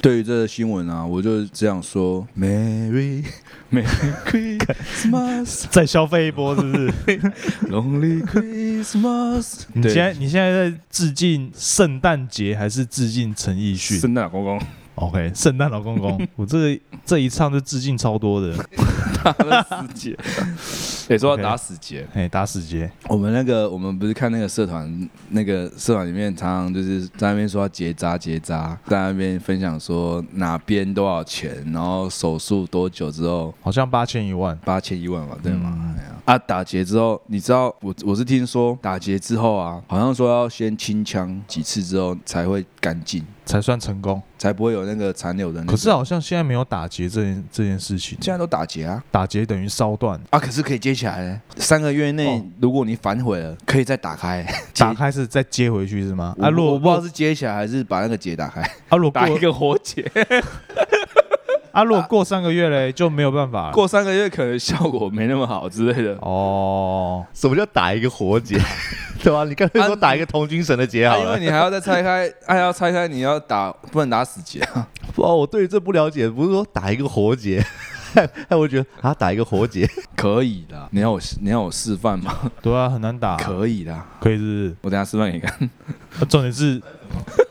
Speaker 1: 对于这个新闻啊，我就这样说：Merry Merry Christmas,
Speaker 2: 再消费一波是不是？
Speaker 1: Lonely Christmas。
Speaker 2: 你现在你现在在致敬圣诞节还是致敬陈奕迅
Speaker 4: 圣诞老公公，
Speaker 2: ？OK，圣诞老公公，我这这一唱就致敬超多的，
Speaker 4: 打了死结。也 说要打死结，
Speaker 2: 哎，打死结，
Speaker 1: 我们那个，我们不是看那个社团，那个社团里面常常就是在那边说要结扎结扎，在那边分享说哪边多少钱，然后手术多久之后
Speaker 2: 好像八千一万，
Speaker 1: 八千一万嘛，对吗？
Speaker 2: 嗯
Speaker 1: 哎呀啊，打结之后，你知道我我是听说打结之后啊，好像说要先清枪几次之后才会干净，
Speaker 2: 才算成功。
Speaker 1: 才不会有那个残留的那个。
Speaker 2: 可是好像现在没有打结这件这件事情，
Speaker 1: 现在都打结啊
Speaker 2: 打结等于烧断，
Speaker 1: 啊，可是可以接起来嘞。三个月内，
Speaker 2: 哦
Speaker 1: 如果你反悔了，可以再打开。
Speaker 2: 打开是再接回去是吗？
Speaker 1: 啊，
Speaker 2: 啊，如果
Speaker 1: 我我不知道是接起来还是把那个结打开。
Speaker 2: 啊，如果过
Speaker 4: 打一个活结。
Speaker 2: 啊，如果过三个月嘞就没有办法了。
Speaker 1: 过三个月可能效果没那么好之类的。
Speaker 2: 哦，
Speaker 3: 什么叫打一个活结？对吧、你刚才说打一个同精神的结好
Speaker 1: 啊，因为
Speaker 3: 了。
Speaker 1: 你还要再拆开，还要拆开，你要打，不能打死结啊。
Speaker 3: 哇，我对于这不了解，不是说打一个活结，害我觉得啊，打一个活结，
Speaker 1: 可以的，你要我你要我示范吗？
Speaker 2: 对啊，很难打，
Speaker 1: 可以的，
Speaker 2: 可以是是
Speaker 1: 我等下示范给你看。
Speaker 2: 啊重点是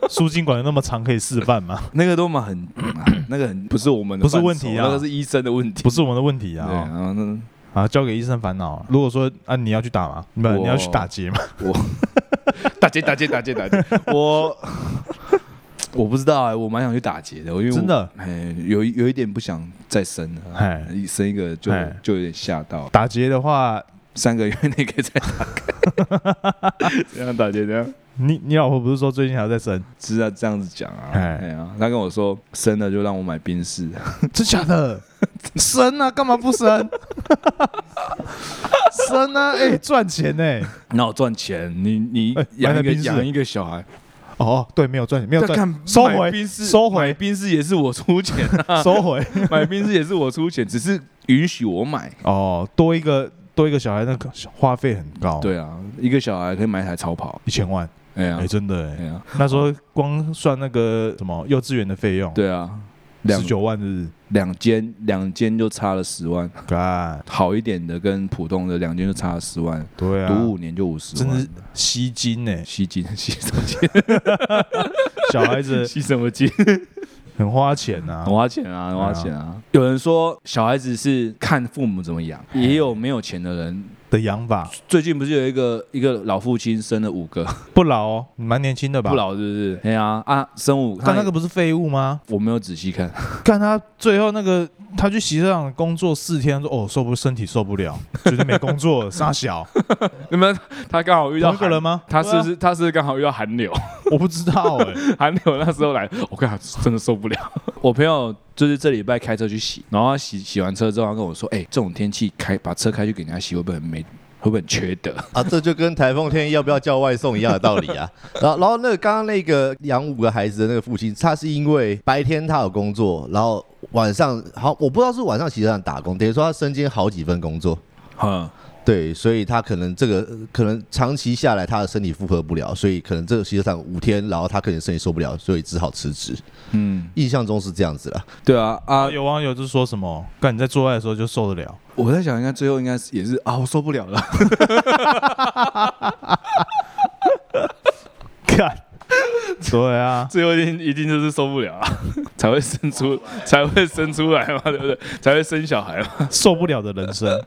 Speaker 2: 输精管有那么长可以示范吗？
Speaker 1: 那个都嘛很，啊 那个很不是我们的
Speaker 2: 不是问题啊
Speaker 1: 那个是医生的问题。
Speaker 2: 不是我们的问题
Speaker 1: 对，
Speaker 2: 啊
Speaker 1: 然后那
Speaker 2: 啊，交给医生烦恼啊。如果说啊你要去打嘛，不
Speaker 1: 我
Speaker 2: 你要去打结嘛，
Speaker 4: 打结打结打结打结，
Speaker 1: 我我不知道哎，我蛮想去打劫的，因为我
Speaker 2: 真的，
Speaker 1: 哎，有有一点不想再生了，
Speaker 2: 哎
Speaker 1: 一生一个就
Speaker 2: 哎
Speaker 1: 就有点吓到。
Speaker 2: 打劫的话，
Speaker 1: 三个月内可以再打，
Speaker 4: 这样打结这样。
Speaker 2: 你你老婆不是说最近还要再生？
Speaker 1: 是啊，这样子讲啊。
Speaker 2: 哎
Speaker 1: 哎呀，他跟我说生了就让我买冰室，
Speaker 2: 真假的？生啊，干嘛不生？生啊，哎，赚钱呢。
Speaker 1: 那我赚钱，你你
Speaker 2: 哎
Speaker 1: 养一个养一个小孩，
Speaker 2: 哦，对，没有赚钱，没有赚，
Speaker 1: 再看
Speaker 2: 收回收回
Speaker 1: 买宾士也是我出钱啊，
Speaker 2: 收回。
Speaker 1: 买冰室也是我出钱，只是允许我买。
Speaker 2: 哦，多一个多一个小孩，那个花费很高，，
Speaker 1: 对啊，一个小孩可以买一台超跑。
Speaker 2: 一千万，
Speaker 1: 哎呀
Speaker 2: 哎，，真的哎。
Speaker 1: 哎呀，
Speaker 2: 那时候光算那个什么幼稚园的费用，
Speaker 1: 对啊，两
Speaker 2: 十九万是，
Speaker 1: 两间两间就差了十万，
Speaker 2: 干，
Speaker 1: 好一点的跟普通的两间就差了十万，
Speaker 2: 对啊，
Speaker 1: 读五年就五十万
Speaker 2: 真的是，吸金呢，
Speaker 1: 吸金 吸什么金？
Speaker 2: 小孩子
Speaker 1: 吸什么金？
Speaker 2: 很花钱啊
Speaker 1: 很。花钱啊，很花钱啊。有人说小孩子是看父母怎么养，也有没有钱的人。
Speaker 2: 的养法
Speaker 1: 最近不是有一个一个老父亲生了五个，
Speaker 2: 不老哦，你蛮年轻的吧？
Speaker 1: 不，老是不是？哎呀啊，生五，
Speaker 2: 但那
Speaker 1: 他
Speaker 2: 个不是废物吗？
Speaker 1: 我没有仔细看，
Speaker 2: 看他最后那个，他去洗车场工作四天，说哦受不身体受不了，觉得没工作，傻小，
Speaker 4: 你们他刚好遇到
Speaker 2: 个人吗？
Speaker 4: 他是不
Speaker 2: 对
Speaker 4: 是他是刚好遇到寒流？
Speaker 2: 啊我不知道哎，
Speaker 4: 寒流那时候来，我看真的受不了。
Speaker 1: 我朋友就是这礼拜开车去洗，然后他洗洗完车之后，他跟我说：“哎、这种天气开把车开去给人家洗，会不会很没？会不会很缺德
Speaker 3: 啊，这就跟台风天要不要叫外送一样的道理啊。然后，然后那个刚刚那个养五个孩子的那个父亲，他是因为白天他有工作，然后晚上好，我不知道是晚上骑车上打工，等于说他身兼好几份工作。？”
Speaker 1: 嗯，
Speaker 3: 对，所以他可能这个呃可能长期下来，他的身体负荷不了，所以可能这个骑车上五天，然后他可能身体受不了，所以只好辞职。
Speaker 1: 嗯，
Speaker 3: 印象中是这样子了。
Speaker 1: 对啊啊，
Speaker 2: 有网友就说什么，干你在做爱的时候就受得了，
Speaker 1: 我在想，应该最后应该是也是啊，我受不了了。
Speaker 2: 干，对啊，
Speaker 4: 最后一定一定就是受不了啊，才会生出才会生出来嘛，对不对？才会生小孩嘛。
Speaker 2: 受不了的人生，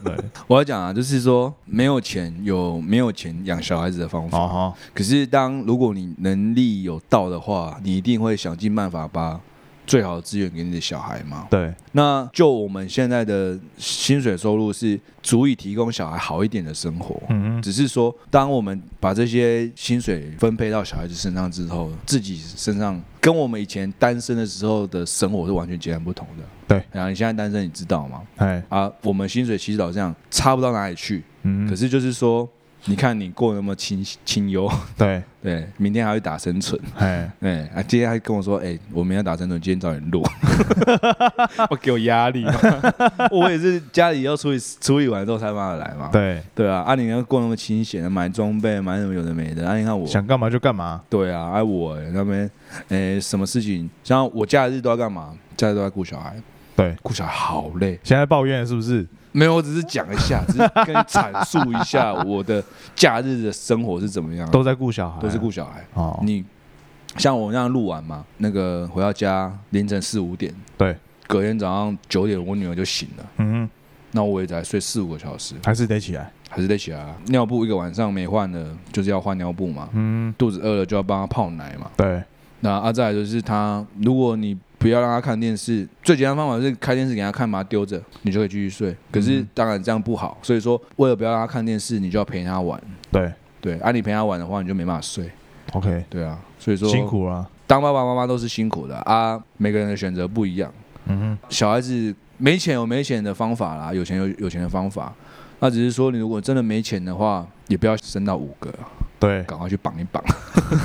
Speaker 1: 我要讲啊，就是说没有钱有没有钱养小孩子的方法，
Speaker 2: 哦，
Speaker 1: 可是当如果你能力有到的话，你一定会想尽办法把最好的资源给你的小孩嘛。
Speaker 2: 对，
Speaker 1: 那就我们现在的薪水收入是足以提供小孩好一点的生活，
Speaker 2: 嗯哼，
Speaker 1: 只是说，当我们把这些薪水分配到小孩子身上之后，自己身上跟我们以前单身的时候的生活是完全截然不同的。
Speaker 2: 对，
Speaker 1: 然后你现在单身，你知道吗？
Speaker 2: 哎，
Speaker 1: 啊，我们薪水其实老这样差不到哪里去，
Speaker 2: 嗯，
Speaker 1: 可是就是说，你看你过那么清清幽，
Speaker 2: 对，
Speaker 1: 对，明天还会打生存，
Speaker 2: 哎，
Speaker 1: 哎啊，今天还跟我说，哎、我明天打生存，今天早点录，我给我压力。嘛，我也是家里要处理处理完之后才办法来嘛，
Speaker 2: 对，
Speaker 1: 对啊，啊，你要过那么清闲，买装备，买什么有的没的，啊，你看我，
Speaker 2: 想干嘛就干嘛，
Speaker 1: 对啊，啊我欸那边，诶、什么事情，像我假日都要干嘛？假日都在顾小孩，
Speaker 2: 对，
Speaker 1: 顾小孩好累。
Speaker 2: 现在抱怨是不是？
Speaker 1: 没有，我只是讲一下，只是跟你阐述一下我的假日的生活是怎么样，
Speaker 2: 都在顾小孩，
Speaker 1: 都是顾小孩。
Speaker 2: 哦，
Speaker 1: 你像我那样录完嘛，那个回到家凌晨四五点，
Speaker 2: 对，
Speaker 1: 隔天早上九点我女儿就醒了，
Speaker 2: 嗯哼，
Speaker 1: 那我也才睡四五个小时，
Speaker 2: 还是得起来，
Speaker 1: 还是得起来啊。尿布一个晚上没换的，就是要换尿布嘛。
Speaker 2: 嗯，
Speaker 1: 肚子饿了就要帮她泡奶嘛。
Speaker 2: 对，
Speaker 1: 那啊，再来就是他，如果你不要让他看电视，最简单的方法是开电视给他看，把他丢着，你就可以继续睡。可是
Speaker 2: 嗯
Speaker 1: 当然这样不好，所以说为了不要让他看电视，你就要陪他玩。
Speaker 2: 对
Speaker 1: 对，啊，你陪他玩的话，你就没办法睡。
Speaker 2: ，OK，
Speaker 1: 对啊，所以说
Speaker 2: 辛，苦了，
Speaker 1: 当爸爸妈妈都是辛苦的啊，每个人的选择不一样。
Speaker 2: 嗯哼，
Speaker 1: 小孩子没钱有没钱的方法啦，有钱有有钱的方法。那只是说，你如果真的没钱的话，也不要生到五个，
Speaker 2: 对，
Speaker 1: 赶快去绑一绑，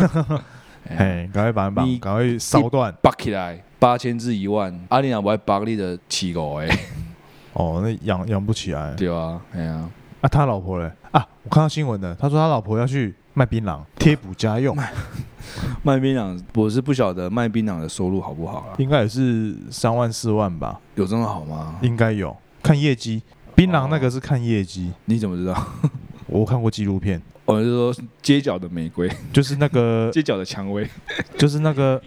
Speaker 1: 哎
Speaker 2: 哎，赶快绑一绑，
Speaker 1: 你
Speaker 2: 赶快烧断，
Speaker 1: 绑起来，八千至一万，啊，你若不爱绑你的起五个。
Speaker 2: 哦，那养养不起来，
Speaker 1: 对啊，哎呀、
Speaker 2: 啊，他老婆嘞？啊，我看到新闻的，他说他老婆要去卖槟榔 贴补家用，
Speaker 1: 卖槟榔，我是不晓得卖槟榔的收入好不好啊，
Speaker 2: 应该也是三万四万吧，
Speaker 1: 有这么好吗？
Speaker 2: 应该有。看业绩，槟榔那个是看业绩，
Speaker 1: 你怎么知道？
Speaker 2: 我看过纪录片，
Speaker 1: 我是说街角的玫瑰，
Speaker 2: 就是那个
Speaker 1: 街角的蔷薇，
Speaker 2: 就是那个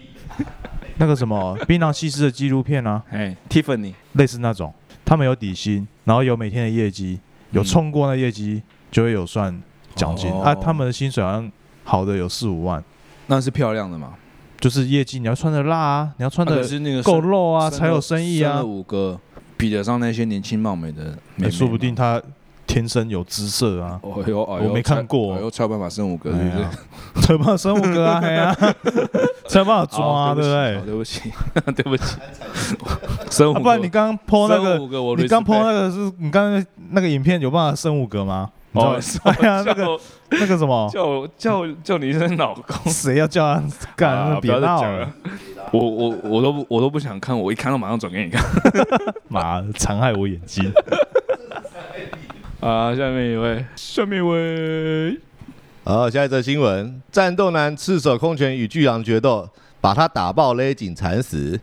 Speaker 2: 那个什么 槟榔西施的纪录片啊，
Speaker 1: 哎，Tiffany，
Speaker 2: 类似那种，他们有底薪，然后有每天的业绩，有
Speaker 1: 嗯
Speaker 2: 冲过那业绩就会有算奖金、
Speaker 1: 哦
Speaker 2: 啊。他们的薪水好像好的有四五万，
Speaker 1: 那是漂亮的嘛？
Speaker 2: 就是业绩你要穿的辣啊，你要穿的够
Speaker 1: 生
Speaker 2: 肉啊，才有生意啊
Speaker 1: 生。五个比得上那些年轻貌美的妹妹，
Speaker 2: 欸说不定他天生有姿色啊，
Speaker 1: 哦哟，
Speaker 2: 我没看过
Speaker 1: 我才有办法生五个，是不是
Speaker 2: 哎呀？才有办法生五个啊，嘿啊，才有办法抓对不对？
Speaker 1: 对不起，对不起，生五
Speaker 2: 啊，
Speaker 1: 个，
Speaker 2: 不然你刚刚 po 那个，你刚
Speaker 1: respect
Speaker 2: 那个是你刚刚那个影片有办法生五个吗？
Speaker 1: 哦，
Speaker 2: 哎呀，那个那个什么，
Speaker 4: 叫我叫叫你一声老公，
Speaker 2: 谁要叫他干？别
Speaker 4: 不要再讲
Speaker 2: 闹了，
Speaker 4: 我我我都我都不想看，我一看到马上转给你看
Speaker 2: 妈的，残害我眼睛。
Speaker 4: 啊！下面一位，下面一位，
Speaker 3: 好，下一则新闻：战斗男赤手空拳与巨狼决斗，把他打爆勒紧惨死。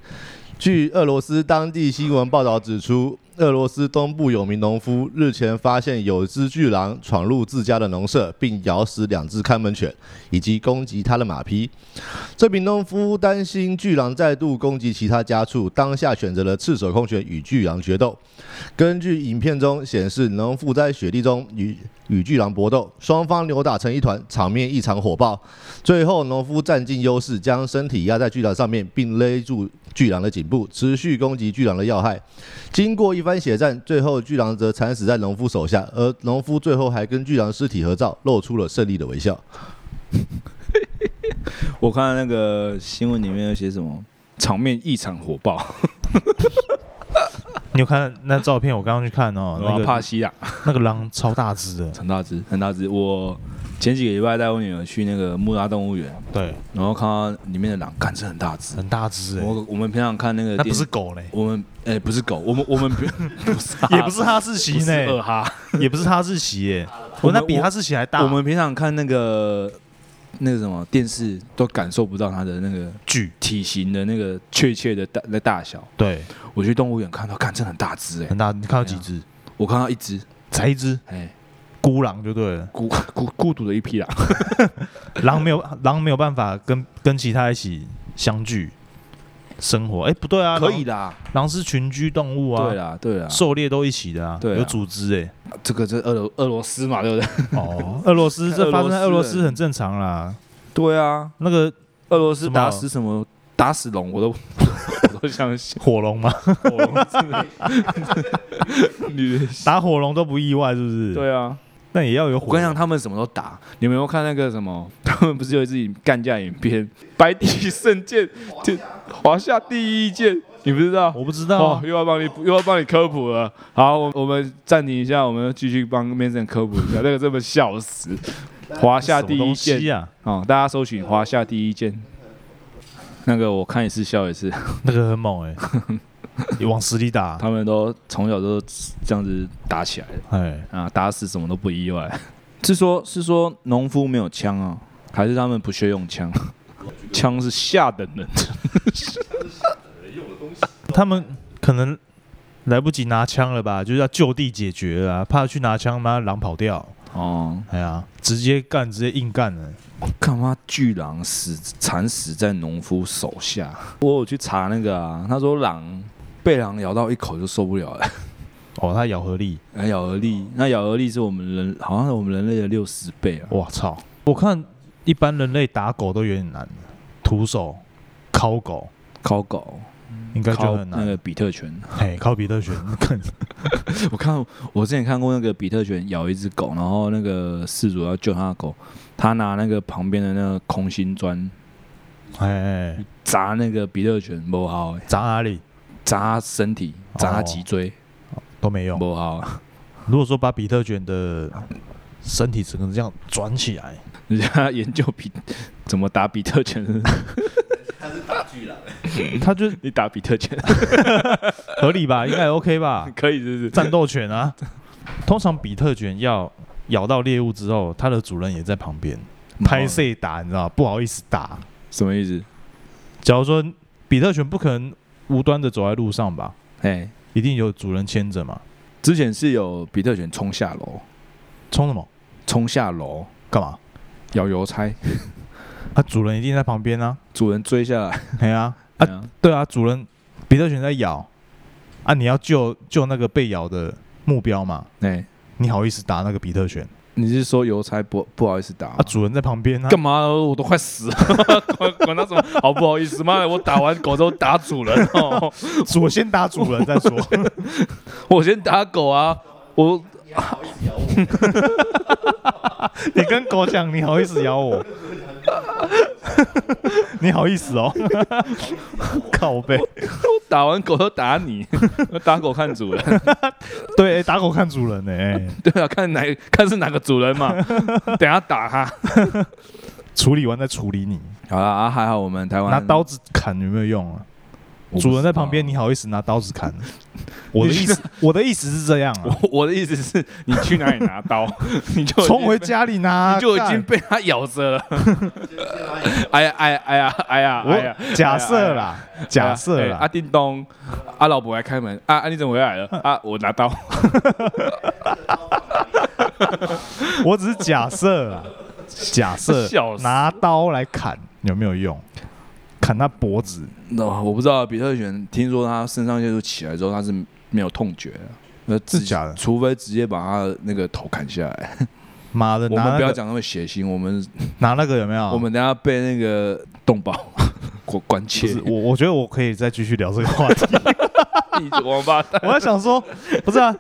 Speaker 3: 据俄罗斯当地新闻报道指出，俄罗斯东部有名农夫日前发现有只巨狼闯入自家的农舍，并咬死两只看门犬，以及攻击他的马匹。这名农夫担心巨狼再度攻击其他家畜，当下选择了赤手空拳与巨狼决斗。根据影片中显示，农夫在雪地中与与巨狼搏斗，双方扭打成一团，场面异常火爆。最后，农夫占尽优势，将身体压在巨狼上面，并勒住巨狼的颈部，持续攻击巨狼的要害。经过一番血战，最后巨狼则惨死在农夫手下，而农夫最后还跟巨狼尸体合照，露出了胜利的微笑。
Speaker 1: 我看那个新闻里面有写什么，场面异常火爆，
Speaker 2: 你有看那照片？我刚刚去看哦，那
Speaker 1: 然后帕西亚
Speaker 2: 那个狼超大只的，
Speaker 1: 很大只，很大只。我前几个礼拜带我女儿去那个木拉动物园，
Speaker 2: 对，
Speaker 1: 然后看到里面的狼，干真的很大只。
Speaker 2: 很大只哎，
Speaker 1: 我我们平常看那个
Speaker 2: 那不是狗嘞，
Speaker 1: 我们哎、不是狗，我们我们 不
Speaker 2: 也不是哈士奇
Speaker 1: 呢二
Speaker 2: 呢，
Speaker 1: 哈，
Speaker 2: 也不是哈士奇耶，
Speaker 1: 我
Speaker 2: 那比哈士奇还大。
Speaker 1: 我们平常看那个那个什么电视都感受不到它的那个
Speaker 2: 巨
Speaker 1: 体型的那个确切的大那大小。
Speaker 2: 对
Speaker 1: 我去动物园看到，看真的很大只哎、
Speaker 2: 很大，你看到几只？
Speaker 1: 我看到一只，
Speaker 2: 才一只
Speaker 1: 哎、
Speaker 2: 孤狼就对了，
Speaker 1: 孤孤孤独的一匹狼。
Speaker 2: 狼没有狼没有办法跟跟其他一起相聚，生活。哎，不对啊，
Speaker 1: 可以的，
Speaker 2: 狼是群居动物啊，
Speaker 1: 对啦，对啦，
Speaker 2: 狩猎都一起的啊，
Speaker 1: 对啊
Speaker 2: 有组织哎。
Speaker 1: 这个是俄罗俄罗斯嘛，对不对？
Speaker 2: 哦，俄罗斯这发生在俄
Speaker 1: 俄罗斯
Speaker 2: 斯很正常啦。
Speaker 1: 对啊，
Speaker 2: 那个
Speaker 1: 俄罗斯
Speaker 2: 什么
Speaker 1: 打死什么打死龙，我都 我都相信。
Speaker 2: 火龙吗，
Speaker 1: 火龙 女
Speaker 2: 打火龙都不意外，是不是？，
Speaker 1: 对啊，
Speaker 2: 但也要有火。
Speaker 1: 我跟你讲，他们什么都打。你们有没有看那个什么？他们不是有一支影干架影片，白帝圣剑，就华夏第一剑，你不知道？
Speaker 2: 我不知道
Speaker 1: 又要帮你又要帮你科普了。好，我我们暂停一下，我们继续帮 Mason 科普一下。那个这么笑死，华夏第一
Speaker 2: 什么东西
Speaker 1: 剑
Speaker 2: 啊，
Speaker 1: 哦，大家搜寻华夏第一剑。那个我看一次笑一次，
Speaker 2: 那个很猛哎，你往死里打，
Speaker 1: 他们都从小都这样子打起来的
Speaker 2: 哎，
Speaker 1: 啊，打死什么都不意外。是说，是说农夫没有枪啊，还是他们不屑用枪？枪是下等人的，
Speaker 2: 他们可能来不及拿枪了吧，就是要就地解决了啊，怕去拿枪，妈狼跑掉。
Speaker 1: 哦，
Speaker 2: 哎呀，直接干，直接硬干了。
Speaker 1: 干嘛巨狼死惨死在农夫手下？我有去查那个啊，他说狼被狼咬到一口就受不了了，
Speaker 2: 哦，它咬合力，
Speaker 1: 那咬合力，那咬合力是我们人好像是我们人类的六十倍啊。
Speaker 2: 我操！我看一般人类打狗都有点难，徒手敲狗
Speaker 1: 烤狗，
Speaker 2: 应该就很难。
Speaker 1: 那个比特犬，
Speaker 2: 哎，靠比特犬，看
Speaker 1: 我看我之前看过那个比特犬咬一只狗，然后那个饲主要救他的狗，他拿那个旁边的那个空心砖
Speaker 2: 哎哎，
Speaker 1: 砸那个比特犬，不好、欸，
Speaker 2: 砸哪里
Speaker 1: 砸身体，砸脊椎，
Speaker 2: 都没用。
Speaker 1: 不好、啊。
Speaker 2: 如果说把比特犬的身体整个这样转起来，
Speaker 1: 人家研究比怎么打比特犬，
Speaker 2: 它 就
Speaker 1: 你打比特犬
Speaker 2: 合理吧？应该 OK 吧？
Speaker 1: 可以，是不是？
Speaker 2: 战斗犬啊，通常比特犬要咬到猎物之后，它的主人也在旁边拍摄打，你知道？不好意思打。
Speaker 1: 什么意思？
Speaker 2: 假如说比特犬不可能无端的走在路上吧，
Speaker 1: 哎，
Speaker 2: 一定有主人牵着嘛。
Speaker 1: 之前是有比特犬冲下楼，
Speaker 2: 冲什么？
Speaker 1: 冲下楼
Speaker 2: 干嘛？
Speaker 1: 咬邮差，
Speaker 2: 啊，主人一定在旁边啊。
Speaker 1: 主人追下来，
Speaker 2: 哎呀，啊，
Speaker 1: 哎呀
Speaker 2: 对啊，主人比特犬在咬，啊，你要救救那个被咬的目标嘛？
Speaker 1: 哎，
Speaker 2: 你好意思打那个比特犬？
Speaker 1: 你是说邮差不不好意思打
Speaker 2: 啊，主人在旁边啊。
Speaker 1: 干嘛？我都快死了，管管他什么好不好意思？妈的，我打完狗之后打主人哦，
Speaker 2: 我先打主人再说。
Speaker 1: 我先打狗啊，我
Speaker 2: 你跟狗讲，你好意思咬我？你好意思哦？靠背。
Speaker 1: 打完狗都打你，打狗看主人，
Speaker 2: 对，欸打狗看主人呢、欸
Speaker 1: 对啊，看哪看是哪个主人嘛，等下打他。
Speaker 2: 处理完再处理你。
Speaker 1: 好了啊，还好我们台湾
Speaker 2: 拿刀子砍有没有用啊？主人在旁边，你好意思拿刀子砍？我的意思，我的意思是这样啊，
Speaker 1: 我我的意思是你去哪里拿刀，你就
Speaker 2: 冲回家里拿，
Speaker 1: 你就已经被他咬着了。哎呀哎呀哎呀哎呀哎呀！
Speaker 2: 我假设啦，假设
Speaker 1: 啦啊，叮咚，啊老婆来开门，啊啊你怎么回来了？啊我拿刀，
Speaker 2: 我只是假设啦，假设拿刀来砍有没有用？砍他脖子，
Speaker 1: 那我不知道比特犬，听说他肾上腺素起来之后，他是没有痛觉的，那自
Speaker 2: 是假的
Speaker 1: 除非直接把他那个头砍下来。
Speaker 2: 妈的，
Speaker 1: 我们不要讲那么血腥，我们
Speaker 2: 拿那个有没有？
Speaker 1: 我们等下被那个动保 关关切。
Speaker 2: 我，我觉得我可以再继续聊这个话题。
Speaker 1: 你王八蛋！
Speaker 2: 我在想说，不是啊，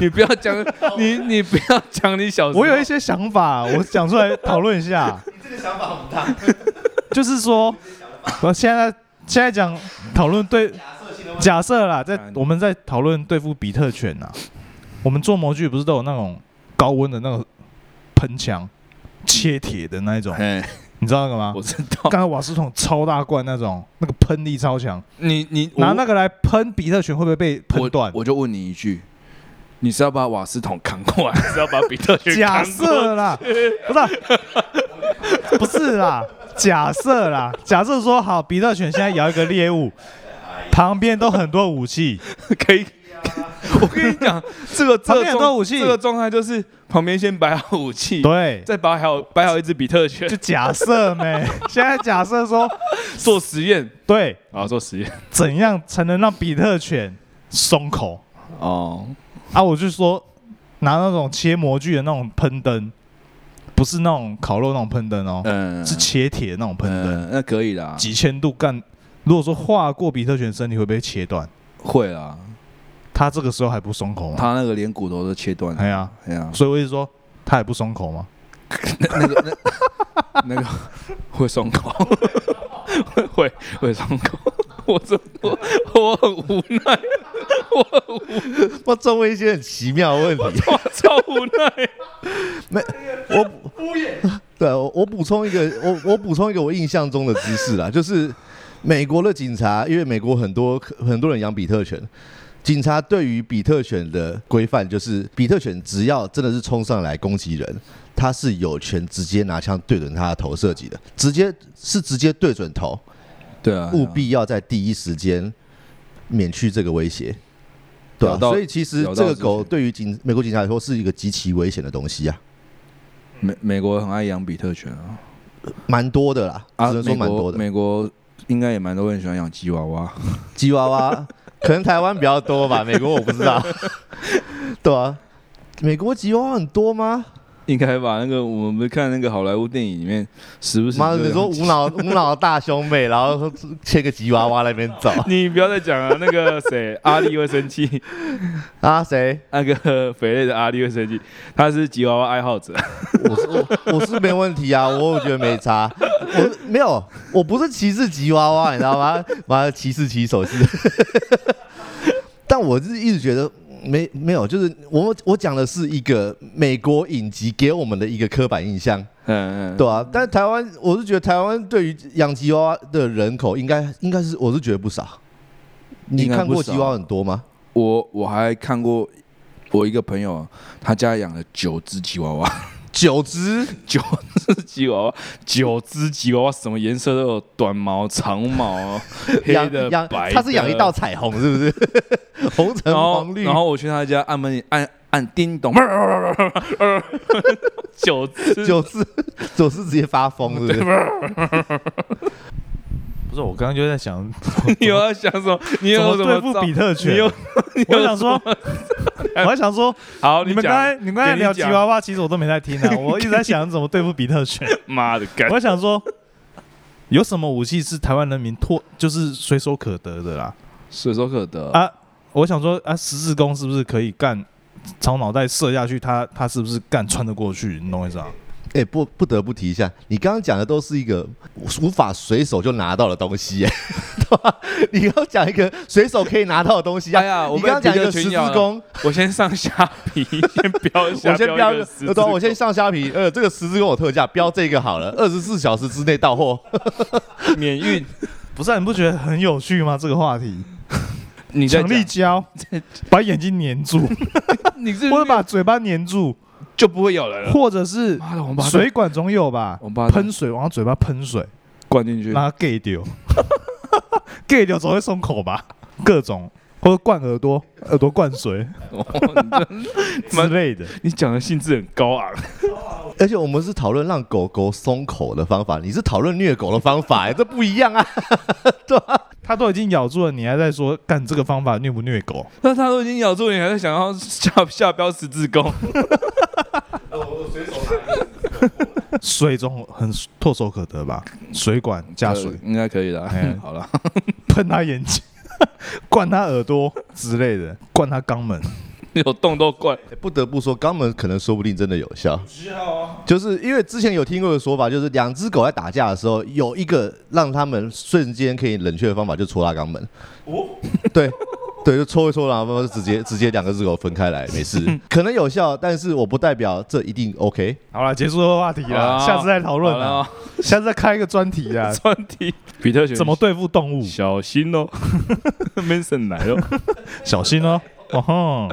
Speaker 1: 你不要讲，你你不要讲你小时候。
Speaker 2: 我有一些想法，我讲出来讨论一下。
Speaker 3: 这个想法很大，
Speaker 2: 就是说，我现在现在讲讨论对假设啦，在我们在讨论对付比特犬呐，我们做模具不是都有那种高温的那种喷枪，切铁的那一种，
Speaker 1: 哎，
Speaker 2: 你知道那个吗
Speaker 1: 我？知道。
Speaker 2: 刚才瓦斯桶超大罐那种，那个喷力超强，
Speaker 1: 你你
Speaker 2: 拿那个来喷比特犬会不会被喷断？
Speaker 1: 我就问你一句，你是要把瓦斯桶扛过来，还是要把比特犬
Speaker 2: 假
Speaker 1: 扛过来？
Speaker 2: 设啦，不是啊、不是啦，假设啦，假设说好，比特犬现在咬一个猎物，旁边都很多武器，
Speaker 1: 可以我跟你讲，这个这
Speaker 2: 旁
Speaker 1: 个状
Speaker 2: 边很多武器。
Speaker 1: 这个状态就是旁边先摆好武器，
Speaker 2: 对，
Speaker 1: 再摆好摆好一只比特犬。
Speaker 2: 就，假设没，现在假设说，
Speaker 1: 做实验。
Speaker 2: 对，
Speaker 1: 啊，做实验。
Speaker 2: 怎样才能让比特犬松口？
Speaker 1: 哦，
Speaker 2: 啊？我就说拿那种切模具的那种喷灯，不是那种烤肉那种喷灯哦，
Speaker 1: 嗯，
Speaker 2: 是切铁的那种喷灯，
Speaker 1: 嗯，那可以啦，
Speaker 2: 几千度干。如果说划过比特犬身体会被切断，
Speaker 1: 会啊，
Speaker 2: 他这个时候还不松口吗？
Speaker 1: 他那个连骨头都切断了，
Speaker 2: 哎呀，
Speaker 1: 哎呀，
Speaker 2: 所以我一直说他还不松口吗？
Speaker 1: 那个那 那个会松口，会会会松口，我真我 我很无奈，我很无
Speaker 3: 我中问一些很奇妙的问题。
Speaker 1: 我超无奈，没
Speaker 3: 我敷衍。对我我补充一个，我我补充一个我印象中的知识啦，就是美国的警察，因为美国很多很多人养比特犬，警察对于比特犬的规范就是，比特犬只要真的是冲上来攻击人，他是有权直接拿枪对准他的头射击的，直接是直接对准头，
Speaker 1: 对啊，
Speaker 3: 务必要在第一时间免去这个威胁。对啊所以其实这个狗对于警美国警察来说是一个极其危险的东西啊，
Speaker 1: 美美国很爱养比特犬啊，
Speaker 3: 蛮多的啦，
Speaker 1: 啊，
Speaker 3: 只能说蛮多的。
Speaker 1: 美国应该也蛮多人喜欢养吉娃娃，
Speaker 3: 吉娃娃，可能台湾比较多吧，美国我不知道。对啊，美国吉娃娃很多吗？
Speaker 1: 应该吧？那个我们看那个好莱坞电影里面，时不时
Speaker 3: 妈的，你说无脑 无脑的大胸妹，然后切个吉娃娃 那边走
Speaker 1: 你不要再讲了，那个谁，阿力会生气，
Speaker 3: 啊？谁？
Speaker 1: 那个肥类的阿力会生气，他是吉娃娃爱好者。
Speaker 3: 我是我我是没问题啊，我觉得没差。我没有，我不是歧视吉娃娃，你知道吗？妈的，歧视骑手是。但我是一直觉得没没有，就是我我讲的是一个美国影集给我们的一个刻板印象。
Speaker 1: 嗯嗯，
Speaker 3: 对啊，但是台湾，我是觉得台湾对于养吉娃娃的人口应该应该是，我是觉得不少。你看过吉娃娃很多吗？
Speaker 1: 我我还看过我一个朋友，他家养了九只吉娃娃，
Speaker 3: 九只，
Speaker 1: 九只吉娃娃，九只吉娃娃，什么颜色都有，短毛、长毛、黑的、
Speaker 3: 养，
Speaker 1: 白的。
Speaker 3: 他是养一道彩虹，是不是？红橙黄绿。
Speaker 1: 然后我去他家按门按按叮咚，九只
Speaker 3: 九只，九只直接发疯，是不是？
Speaker 2: 我刚刚就在想，
Speaker 1: 你有要想什么？你
Speaker 2: 怎
Speaker 1: 有什么
Speaker 2: 对付比特犬？
Speaker 1: 你有
Speaker 2: 我想说，我还想说，
Speaker 1: 好，
Speaker 2: 你们刚才你们刚才聊吉娃娃，其实我都没在听啊，我一直在想怎么对付比特犬。
Speaker 1: 妈的干
Speaker 2: 我想说，有什么武器是台湾人民拓就是随手可得的啦？
Speaker 1: 随手可得
Speaker 2: 啊，我想说啊，十字弓是不是可以干朝脑袋射下去？他他是不是干穿得过去？你懂我意思啊？
Speaker 3: 哎、不不得不提一下，你刚刚讲的都是一个无法随手就拿到的东西，哎，对吧？你刚刚讲一个随手可以拿到的东西啊，
Speaker 1: 哎呀我
Speaker 3: 刚刚讲一个十字弓，
Speaker 1: 我先上虾皮，先标一下，
Speaker 3: 我先标一个，
Speaker 1: 十字
Speaker 3: 对啊，我先上虾皮，呃，这个十字弓有特价，标这个好了，二十四小时之内到货。
Speaker 1: 免运。
Speaker 2: 不是啊、你不觉得很有趣吗？这个话题，
Speaker 1: 你在
Speaker 2: 强力胶把眼睛粘住，
Speaker 1: 你是
Speaker 2: 或者把嘴巴粘住，
Speaker 1: 就不会有人了。
Speaker 2: 或者是
Speaker 1: 妈的，王八蛋
Speaker 2: 水管总有吧？
Speaker 1: 王八蛋
Speaker 2: 喷水往嘴巴喷水，
Speaker 1: 灌进去，
Speaker 2: 把它 gay 丢，gay 丢总会松口吧？各种或者灌耳朵，耳朵灌水
Speaker 1: 哦你这
Speaker 2: 之类的。
Speaker 1: 你讲的兴致很高昂。
Speaker 3: 而且我们是讨论让狗狗松口的方法，你是讨论虐狗的方法、哎，这不一样啊。
Speaker 2: 对吧它都已经咬住了，你还在说干这个方法虐不虐狗？
Speaker 1: 那它都已经咬住你，还在想要下下标十字弓？
Speaker 2: 水中很唾手可得吧？水管加水
Speaker 1: 应该可以的
Speaker 2: 哎。
Speaker 1: 好了，
Speaker 2: 喷他眼睛，灌他耳朵之类的，灌他肛门。
Speaker 1: 有洞都灌。
Speaker 3: 欸不得不说，肛门可能说不定真的有效。就是因为之前有听过的说法，就是两只狗在打架的时候，有一个让他们瞬间可以冷却的方法，就戳它肛门。哦，对。对，就搓一搓，然后就直接 直接两个日狗分开来，没事，可能有效，但是我不代表这一定 OK。
Speaker 2: 好了，结束这个话题了，下次再讨论了，
Speaker 1: 好了哦，
Speaker 2: 下次再开一个专题啊，
Speaker 1: 专题比特犬
Speaker 2: 怎么对付动物，
Speaker 1: 小心哦，Mason 来了
Speaker 2: 小心哦。哦吼，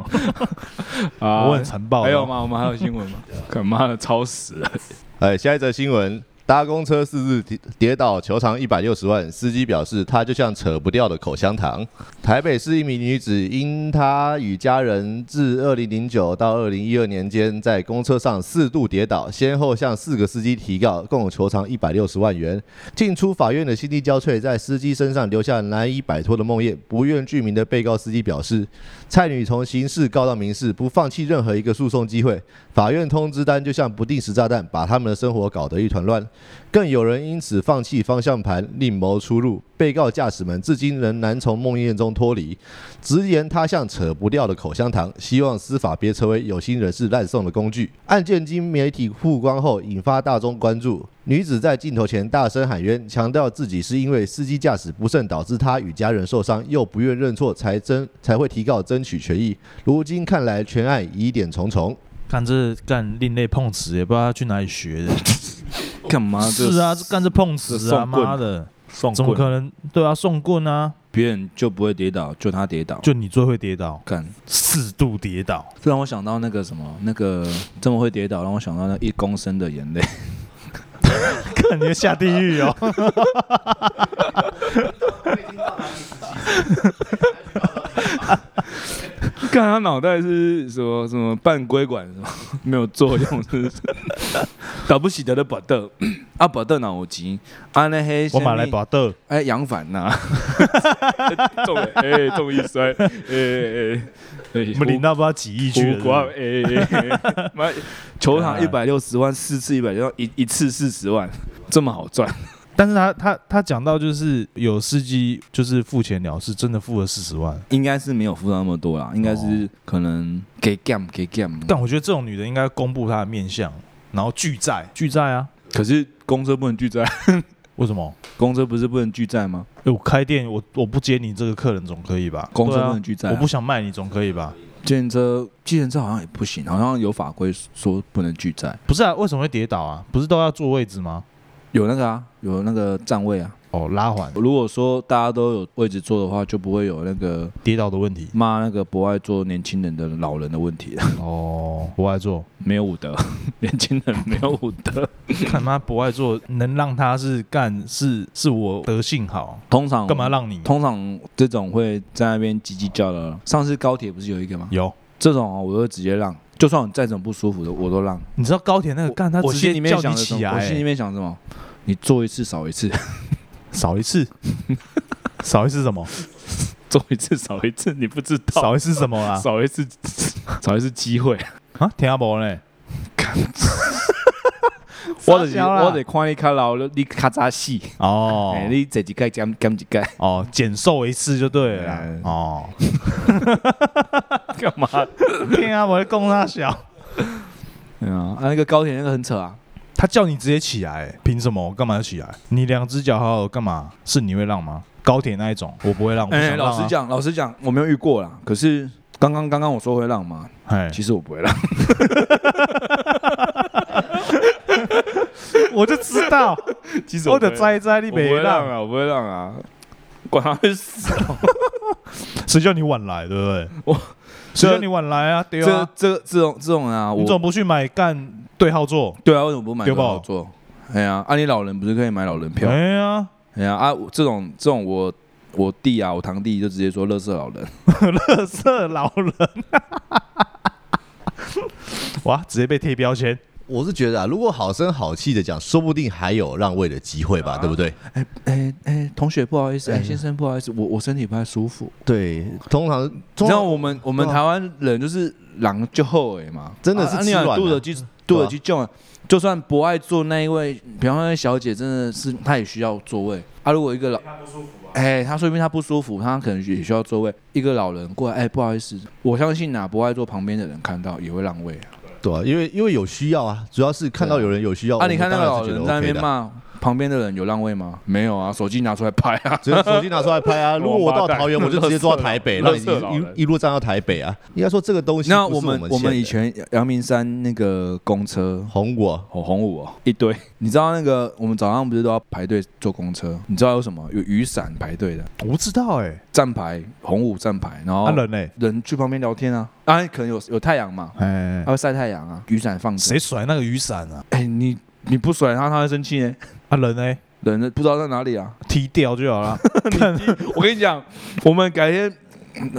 Speaker 1: 啊
Speaker 2: 我很残暴。
Speaker 1: 还有吗？我们还有新闻吗？可妈的超时了，
Speaker 3: 哎，下一则新闻，搭公车四日跌跌倒，求偿一百六十万。司机表示，他就像扯不掉的口香糖。台北市一名女子因她与家人自二零零九到二零一二年间在公车上四度跌倒，先后向四个司机提告，共求偿一百六十万元。进出法院的心力交瘁，在司机身上留下难以摆脱的梦魇。不愿具名的被告司机表示，蔡女从刑事告到民事，不放弃任何一个诉讼机会。法院通知单就像不定时炸弹，把他们的生活搞得一团乱。更有人因此放弃方向盘，另谋出路。被告驾驶们至今仍难从梦魇中脱离，直言他像扯不掉的口香糖，希望司法别成为有心人士滥送的工具。案件经媒体曝光后，引发大众关注。女子在镜头前大声喊冤，强调自己是因为司机驾驶不慎导致她与家人受伤，又不愿认错，才争才会提告争取权益。如今看来，全案疑点重重。
Speaker 2: 看这干另类碰瓷，也不知道去哪里学的。
Speaker 1: 干嘛？这
Speaker 2: 是啊，这干这碰瓷啊，妈的，
Speaker 4: 送
Speaker 2: 怎么可能？对啊，送棍啊，
Speaker 1: 别人就不会跌倒，就他跌倒。
Speaker 2: 就你最会跌倒，
Speaker 1: 干，
Speaker 2: 四度跌倒。
Speaker 1: 这让我想到那个什么，那个这么会跌倒，让我想到那一公升的眼泪。
Speaker 2: 看你会下地狱哦！
Speaker 1: 看他脑袋是什么什么半规管是吗？没有作用，是不是？打不起得的把豆 啊，把豆脑有钱啊，那黑
Speaker 2: 我买来把豆，
Speaker 1: 哎杨凡呐，中了哎中一摔。哎哎哎，
Speaker 2: 我们领到不知道几亿去了。
Speaker 1: 哎，妈，球场一百六十万，四次一百六，一一次四十万，这么好赚？
Speaker 2: 但是他他他讲到就是有司机就是付钱了事，真的付了四十万。
Speaker 1: 应该是没有付到那么多啦，应该是可能给 gam 给 gam，
Speaker 2: 但我觉得这种女的应该公布她的面相，然后拒载拒载啊？
Speaker 1: 可是公车不能拒载，
Speaker 2: 为什么？
Speaker 1: 公车不是不能拒载吗？
Speaker 2: 哎，我开店，我我不接你这个客人总可以吧？
Speaker 1: 公车不能拒载啊
Speaker 2: 我不想卖你总可以吧？
Speaker 1: 计程车，计程车好像也不行，好像有法规说不能拒载，
Speaker 2: 不是啊，为什么会跌倒啊？不是都要坐位置吗？
Speaker 1: 有那个啊，有那个站位啊。
Speaker 2: 哦，拉环
Speaker 1: 如果说大家都有位置坐的话，就不会有那个
Speaker 2: 跌倒的问题。
Speaker 1: 骂那个不爱坐年轻人的老人的问题了。
Speaker 2: 哦，不爱做，
Speaker 1: 没有武德，年轻人没有武德。
Speaker 2: 看妈不爱做，能让他是干是是我德性好，
Speaker 1: 通常
Speaker 2: 干嘛？让你？
Speaker 1: 通常这种会在那边叽叽叫的，上次高铁不是有一个吗？
Speaker 2: 有，
Speaker 1: 这种、哦、我会直接让，就算我再怎么不舒服的，我都让。
Speaker 2: 你知道高铁那个干他
Speaker 1: 我心里面
Speaker 2: 直接叫
Speaker 1: 想的什么？
Speaker 2: 你起来、
Speaker 1: 我心里面想什么？你做一次少一次，
Speaker 2: 少一次，少一次什么？
Speaker 1: 做一次少一次，你不知道
Speaker 2: 少一次什么啊？
Speaker 1: 少一次少一次机会。
Speaker 2: 啊，听下无呢？
Speaker 1: 我就是
Speaker 2: 傻小啦
Speaker 1: 我得看你较老，你较早死。
Speaker 2: 哦
Speaker 1: 哎，你这一盖减减一盖，
Speaker 2: 哦，减瘦一次就对了。哦，
Speaker 1: 干嘛？
Speaker 2: 听下无供他小，
Speaker 1: 对啊，啊那个高铁那个很扯啊。
Speaker 2: 他叫你直接起来，凭什么？我干嘛要起来？你两只脚好好干嘛？是你会让吗？高铁那一种，我不会让。
Speaker 1: 哎，老实，讲，老实讲，我没有遇过啦。可是刚刚刚刚我说会让嘛，
Speaker 2: 哎，
Speaker 1: 其实我不会让。
Speaker 2: 我就知道，
Speaker 1: 其实
Speaker 2: 我的栽栽你
Speaker 1: 我不会
Speaker 2: 没让，
Speaker 1: 啊，我不会让啊，管他去死。
Speaker 2: 谁叫你晚来，对不对？
Speaker 1: 我
Speaker 2: 谁叫你晚来啊？对
Speaker 1: 这
Speaker 2: 啊，
Speaker 1: 这这种这种人啊，我
Speaker 2: 你怎么不去买干对号座？
Speaker 1: 对啊，为什么不买
Speaker 2: 对吧
Speaker 1: 多少座？哎呀，啊，你老人不是可以买老人票？
Speaker 2: 哎呀，
Speaker 1: 哎呀，啊，这种这种我我弟啊，我堂弟就直接说乐色老人。
Speaker 2: 乐色老人，哇，直接被贴标签。
Speaker 3: 我是觉得啊，如果好声好气的讲，说不定还有让位的机会吧，对不对？
Speaker 1: 哎哎哎，同学不好意思，哎
Speaker 3: 哎
Speaker 1: 先生不好意思，我我身体不太舒服。
Speaker 3: 对，通常
Speaker 1: 你
Speaker 3: 通常
Speaker 1: 知道我们我们台湾人就是狼就后尾嘛，
Speaker 3: 真的是
Speaker 1: 啊你
Speaker 3: 软的
Speaker 1: 肚子去肚子去救，就算不爱坐那一位，比方说那小姐真的是她也需要座位啊。如果一个老哎，他说明他不舒服，他可能也需要座位。一个老人过来，哎，不好意思，我相信哪不爱坐旁边的人看到也会让位啊。
Speaker 3: 对啊，因为因为有需要啊，主要是看到有人有需要。
Speaker 1: 啊，你看那个老人在那，边骂旁边的人有让位吗？没有啊，手机拿出来拍啊。
Speaker 3: 只是手机拿出来拍啊。如果我到桃园，我就直接坐到台北，让你
Speaker 1: 垃圾老人
Speaker 3: 一 一路站到台北啊。应该说这个东西
Speaker 1: 那我们我们以前阳明山那个公车
Speaker 3: 红五
Speaker 1: 哦，红五哦，一堆。你知道那个我们早上不是都要排队坐公车？你知道有什么？有雨伞排队的，
Speaker 2: 我不知道哎，
Speaker 1: 站牌红五站牌，然后
Speaker 2: 啊人呢？
Speaker 1: 人去旁边聊天啊。啊，可能有有太阳嘛，
Speaker 2: 哎
Speaker 1: 他，会晒太阳啊，雨伞放。
Speaker 2: 谁甩那个雨伞啊？
Speaker 1: 哎，你你不甩他，他会生气呢。
Speaker 2: 啊人呢？
Speaker 1: 人呢不知道在哪里啊。
Speaker 2: 踢掉就好了。
Speaker 1: 我跟你讲，我们改天，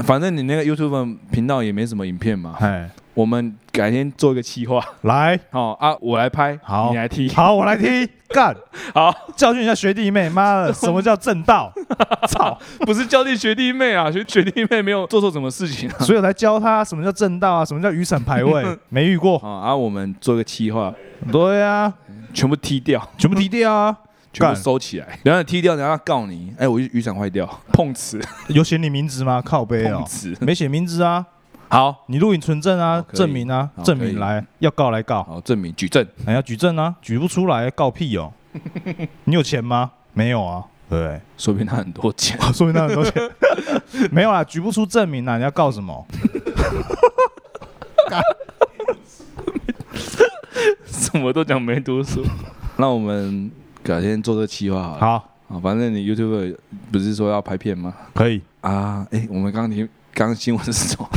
Speaker 1: 反正你那个 YouTube 频道也没什么影片嘛，
Speaker 2: 哎，
Speaker 1: 我们改天做一个企划，
Speaker 2: 来，
Speaker 1: 好啊，我来拍，
Speaker 2: 好
Speaker 1: 你来踢，
Speaker 2: 好，我来踢，干，
Speaker 1: 好，
Speaker 2: 教训一下学弟妹。妈的，什么叫正道？操！
Speaker 1: 不是教训学弟妹啊，学学弟妹没有做错什么事情啊。
Speaker 2: 所以我来教他什么叫正道啊，什么叫雨伞排位，没遇过。
Speaker 1: 好啊，我们做一个企划，
Speaker 2: 对啊，
Speaker 1: 全部踢掉，
Speaker 2: 全部踢掉啊！
Speaker 1: 全部收起来，然后踢掉，然后告你，哎，我雨伞坏掉，碰瓷，
Speaker 2: 有写你名字吗？靠背哦，
Speaker 1: 碰瓷。
Speaker 2: 没写名字啊。
Speaker 1: 好，
Speaker 2: 你录影存证啊证明啊证明来，要告来告，
Speaker 1: 好，证明举证，
Speaker 2: 还要举证啊，举不出来告屁哦。你有钱吗？没有啊，对？
Speaker 1: 说明他很多钱。
Speaker 2: 说明他很多钱，没有啊，举不出证明啊，你要告什么？
Speaker 1: 什么都讲没读书。那我们改天做这个企划好了。
Speaker 2: 好，
Speaker 1: 啊，反正你 YouTube 不是说要拍片吗？
Speaker 2: 可以
Speaker 1: 啊，哎，我们刚刚听刚刚新闻是什么？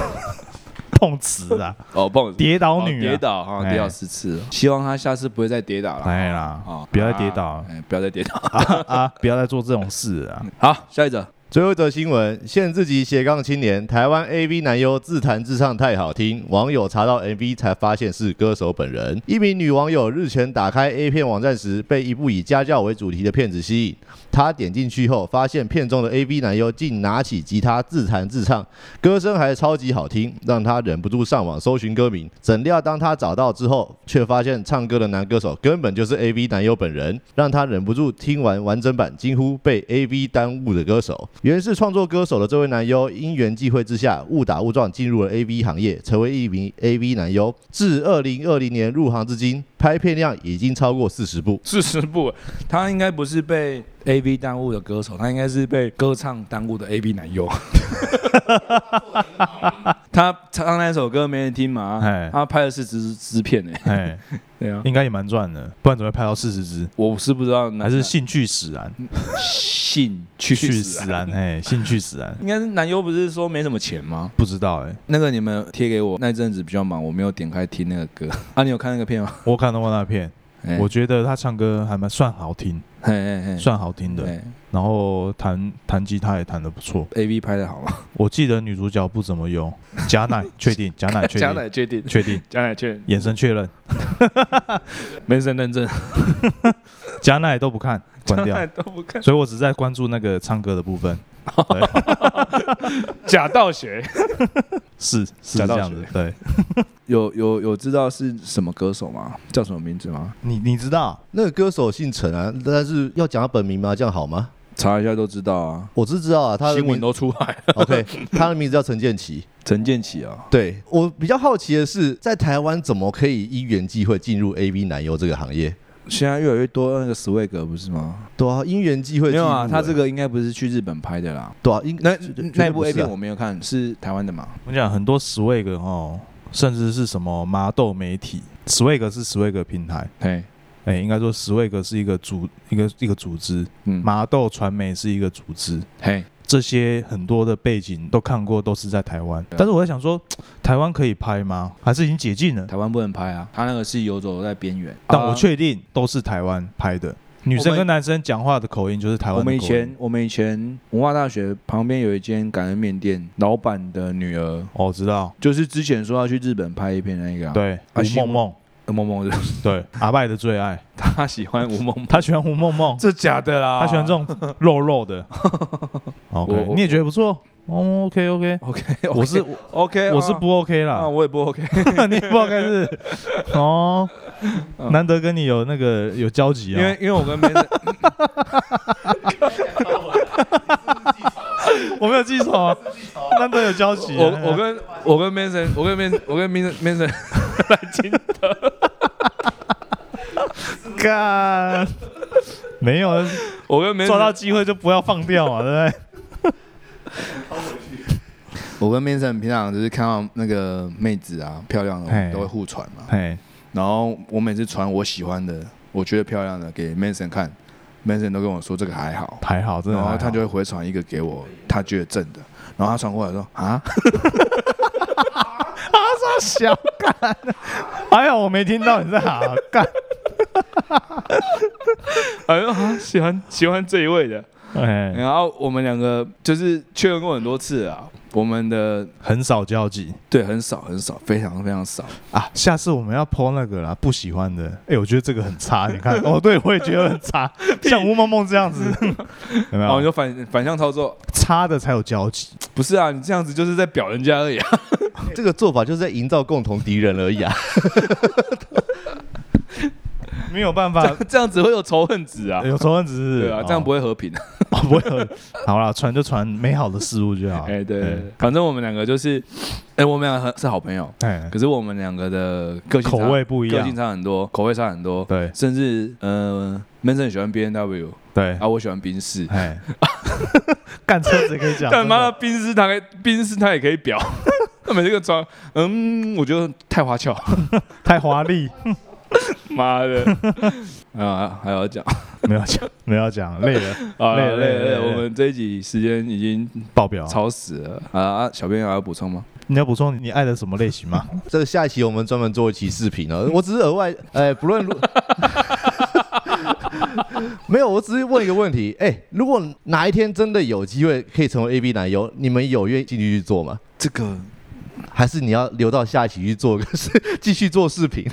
Speaker 2: 碰瓷啊，
Speaker 1: 哦，碰
Speaker 2: 跌倒女啊
Speaker 1: 哦跌，倒哈，
Speaker 2: 哎
Speaker 1: 跌倒十次了。希望他下次不会再跌倒了。
Speaker 2: 哎啦
Speaker 1: 啊，
Speaker 2: 不要再跌倒
Speaker 1: 不要再跌倒。
Speaker 2: 啊 啊，不要再做这种事了啊。
Speaker 1: 好，下一则。
Speaker 3: 最后一则新闻，现自己斜杠青年，台湾 AV 男优自弹自唱太好听，网友查到 MV 才发现是歌手本人。一名女网友日前打开 A 片网站时，被一部以家教为主题的片子吸引。她点进去后，发现片中的 AV 男优竟拿起吉他自弹自唱，歌声还超级好听，让她忍不住上网搜寻歌名。怎料当她找到之后，却发现唱歌的男歌手根本就是 AV 男优本人，让她忍不住听完完整版，惊呼被 AV 耽误的歌手。原是创作歌手的这位男优，因缘际会之下，误打误撞进入了 AV 行业，成为一名 AV 男优。自二零二零年入行至今，拍片量已经超过四十部。
Speaker 1: 四十部，他应该不是被 AV 耽误的歌手，他应该是被歌唱耽误的 AV 男优。他唱那首歌没人听嘛
Speaker 2: 哎，
Speaker 1: 他拍了四支支片呢。
Speaker 2: 哎，
Speaker 1: 对啊，
Speaker 2: 应该也蛮赚的，不然怎么会拍到四十支？
Speaker 1: 我是不知道哪，
Speaker 2: 还是兴趣使然，
Speaker 1: 兴趣使
Speaker 2: 然，哎，兴趣使然，
Speaker 1: 应该是男优不是说没什么钱吗？
Speaker 2: 不知道哎，
Speaker 1: 那个你们贴给我那阵子比较忙，我没有点开听那个歌啊。你有看那个片吗？
Speaker 2: 我看到过那片，
Speaker 1: 哎。
Speaker 2: 我觉得他唱歌还蛮算好听，
Speaker 1: 嘿嘿嘿，
Speaker 2: 算好听的，然后弹弹吉他也弹得不错。
Speaker 1: A V 拍的好吗？
Speaker 2: 我记得女主角不怎么用，假奶确定，假奶确
Speaker 1: 假
Speaker 2: 定，
Speaker 1: 奶确定，
Speaker 2: 确定，
Speaker 1: 假奶确认，
Speaker 2: 眼神确认，
Speaker 1: 没身认证，
Speaker 2: 假奶都不看，关掉。
Speaker 1: 都不看，
Speaker 2: 所以我只在关注那个唱歌的部分，
Speaker 1: 假道学。
Speaker 2: 是是
Speaker 1: 假道
Speaker 2: 这样子
Speaker 1: 学。
Speaker 2: 对，
Speaker 1: 有有有知道是什么歌手吗？叫什么名字吗？
Speaker 2: 你你知道？
Speaker 3: 那个歌手姓陈啊，但是要讲他本名吗？这样好吗？
Speaker 1: 查一下都知道啊，
Speaker 3: 我是知道啊，他的
Speaker 1: 新闻都出来了。
Speaker 3: OK，他的名字叫陈建奇。
Speaker 1: 陈建奇啊，
Speaker 3: 对我比较好奇的是，在台湾怎么可以因缘际会进入 AV 男优这个行业？
Speaker 1: 现在越来越多那个 Swag 不是吗？
Speaker 3: 对啊，因缘际会
Speaker 1: 没有啊，他这个应该不是去日本拍的啦。
Speaker 3: 对啊，应
Speaker 1: 那那部
Speaker 3: 不
Speaker 1: A 片我没有看，是台湾的嘛？
Speaker 2: 我讲很多 swag 哦，甚至是什么麻豆媒体，swag 是 swag 平台，
Speaker 1: 嘿，
Speaker 2: 哎，应该说 swag 是一个组一个一个组织，
Speaker 1: 嗯，
Speaker 2: 麻豆传媒是一个组织，
Speaker 1: 嘿，
Speaker 2: 这些很多的背景都看过，都是在台湾。但是我在想说，台湾可以拍吗？还是已经解禁了？
Speaker 1: 台湾不能拍啊，他那个是游走在边缘。
Speaker 2: 但我
Speaker 1: 啊
Speaker 2: 确定都是台湾拍的。女生跟男生讲话的口音就是台
Speaker 1: 我
Speaker 2: 湾我。
Speaker 1: 们以前我们以前文化大学旁边有一间感恩面店，老板的女儿
Speaker 2: 哦，知道，
Speaker 1: 就是之前说要去日本拍一片那个、啊，
Speaker 2: 对，吴梦梦，
Speaker 1: 呃，萌萌的，
Speaker 2: 对，阿拜的最爱，
Speaker 1: 他喜欢吴梦梦，
Speaker 2: 他喜欢吴梦梦，
Speaker 1: 这假的啦。
Speaker 2: 他喜欢这种肉肉的。
Speaker 1: 我
Speaker 2: OK，
Speaker 1: 我
Speaker 2: 你也觉得不错？哦，OK
Speaker 1: OK，OK，
Speaker 2: 我是
Speaker 1: OK，
Speaker 2: 我是不 OK
Speaker 1: 啊，
Speaker 2: 啦，
Speaker 1: 我也不 OK，
Speaker 2: 你不 OK 是？哦，
Speaker 1: 嗯。
Speaker 2: 难得跟你有那个有交集啊。
Speaker 1: 因为。因为我跟别人
Speaker 2: 我没有记错啊，难得有交集啊。
Speaker 1: 我我跟我跟 Mason，我跟 Mason，我跟 Mason Mason 来金
Speaker 2: 干，没有
Speaker 1: 我跟 Mason
Speaker 2: 抓到机会就不要放掉嘛，对不对？
Speaker 1: 我跟 Mason 平常就是看到那个妹子啊漂亮的，我们都会互传嘛。
Speaker 2: 嘿，
Speaker 1: 然后我每次传我喜欢的，我觉得漂亮的给 Mason 看，Mason 都跟我说这个还好，
Speaker 2: 还好，真的。
Speaker 1: 然后他就会回传一个给我，他觉得正的，然后他传过来说啊，他说
Speaker 2: 小干，还好我没听到你在喊干。
Speaker 4: 哎呦，喜欢喜欢这一位的。
Speaker 2: 哎，
Speaker 1: 然后我们两个就是确认过很多次啊，我们的
Speaker 2: 很少交集
Speaker 1: 对很少很少，非常非常少。
Speaker 2: 啊。下次我们要 PO 那个啦，不喜欢的。哎，我觉得这个很差，你看，哦，对我也觉得很差，像吴梦梦这样子，有没
Speaker 1: 然后你
Speaker 2: 有？
Speaker 1: 就反反向操作，
Speaker 2: 差的才有交集。
Speaker 1: 不是啊，你这样子就是在表人家而已啊。
Speaker 3: 这个做法就是在营造共同敌人而已啊。
Speaker 2: 没有办法，
Speaker 1: 这样子会有仇恨值啊。
Speaker 2: 有仇恨值是，
Speaker 1: 对啊，这样不
Speaker 2: 会、
Speaker 1: 和平。
Speaker 2: 哦、不会和好啦，传就传美好的事物就好。
Speaker 1: 哎，对反正我们两个就是，哎，我们两个是好朋友，
Speaker 2: 哎，
Speaker 1: 可是我们两个的个性
Speaker 2: 口味不一样。
Speaker 1: 个性，差很多，口味差很多。
Speaker 2: 对。
Speaker 1: 甚至呃，Manson 喜欢 B N W，
Speaker 2: 对，
Speaker 1: 啊，我喜欢宾士。
Speaker 2: 哎，干车子可以讲，
Speaker 1: 干嘛的。
Speaker 2: 真
Speaker 1: 宾士他可以宾士他也可以表，他每这个装，嗯，我觉得太花俏，
Speaker 2: 太华丽，
Speaker 1: 妈的，啊，还要讲
Speaker 2: 没有讲，没有讲，累了，
Speaker 1: 啊，累
Speaker 2: 累了
Speaker 1: 了累了累了，我们这一集时间已经
Speaker 2: 爆表。
Speaker 1: 超时了啊啊！小编还要补充吗？
Speaker 2: 你要补充你爱的什么类型吗？
Speaker 3: 这个下一期我们专门做一期视频哦。我只是额外，哎，不论如，没有，我只是问一个问题，哎，如果哪一天真的有机会可以成为 A B 男优，你们有愿意进去去做吗？
Speaker 1: 这个
Speaker 3: 还是你要留到下一期去做个视，继续做视频？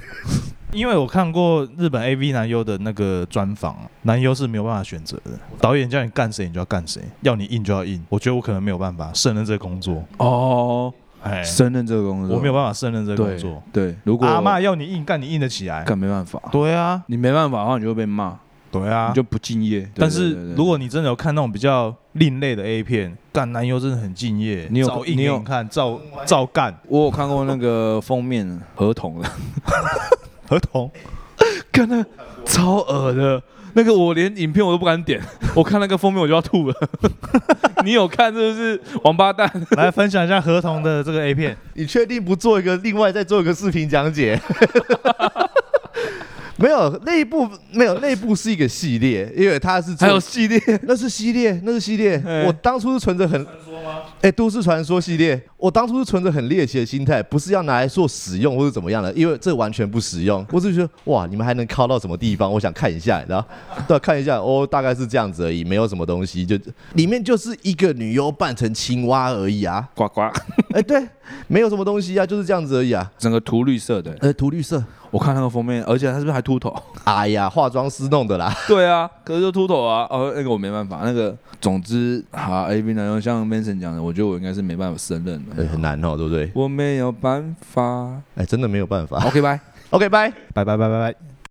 Speaker 2: 因为我看过日本 AV 男优的那个专访，男优是没有办法选择的，导演叫你干谁你就要干谁，要你硬就要硬。我觉得我可能没有办法胜任这个工作，
Speaker 1: 哦，
Speaker 2: 哎，
Speaker 1: 胜任这个工作，
Speaker 2: 我没有办法胜任这个工作。
Speaker 1: 对，如果
Speaker 2: 阿妈要你硬干，你硬得起来。
Speaker 1: 干没办法，
Speaker 2: 对啊，
Speaker 1: 你没办法的话，你就会被骂，
Speaker 2: 对啊
Speaker 1: 你。就不敬业。
Speaker 2: 但是如果你真的有看那种比较另类的 A 片，干男优真的很敬业，
Speaker 1: 你有你有
Speaker 2: 给看，照照干
Speaker 1: 我有看过那个封面合同的，
Speaker 2: 合同。
Speaker 1: 看那超恶的，那个我连影片我都不敢点，我看那个封面我就要吐了。你有看是不是？王八蛋！
Speaker 2: 来分享一下合同的这个 A 片。
Speaker 3: 你确定不做一个另外再做一个视频讲解？没有，那一部没有，那一部是一个系列，因为它是做
Speaker 1: 还有系列，
Speaker 3: 那是系列，那是系列。
Speaker 1: 哎
Speaker 3: 我当初是存着很哎，都市传说系列，我当初是存着很猎奇的心态，不是要拿来做使用或者怎么样的，因为这完全不实用。我只是觉得哇，你们还能靠到什么地方？我想看一下，然后 对，看一下哦，大概是这样子而已，没有什么东西，就里面就是一个女优扮成青蛙而已啊。
Speaker 1: 呱呱，
Speaker 3: 哎，对，没有什么东西啊，就是这样子而已啊。
Speaker 1: 整个涂绿色的。
Speaker 3: 呃，涂绿色，
Speaker 1: 我看那个封面，而且他是不是还秃头？
Speaker 3: 哎呀，化妆师弄的啦。
Speaker 1: 对啊，可是就秃头啊。哦，那个我没办法。那个，总之，好 A B 男优像 Manson 讲的，我觉得我应该是没办法胜任
Speaker 3: 哎，
Speaker 1: 的。
Speaker 3: 很难哦，对不对？
Speaker 1: 我没有办法。
Speaker 3: 哎，真的没有办法。
Speaker 1: OK，拜。
Speaker 3: OK，拜。
Speaker 2: 拜拜拜拜拜。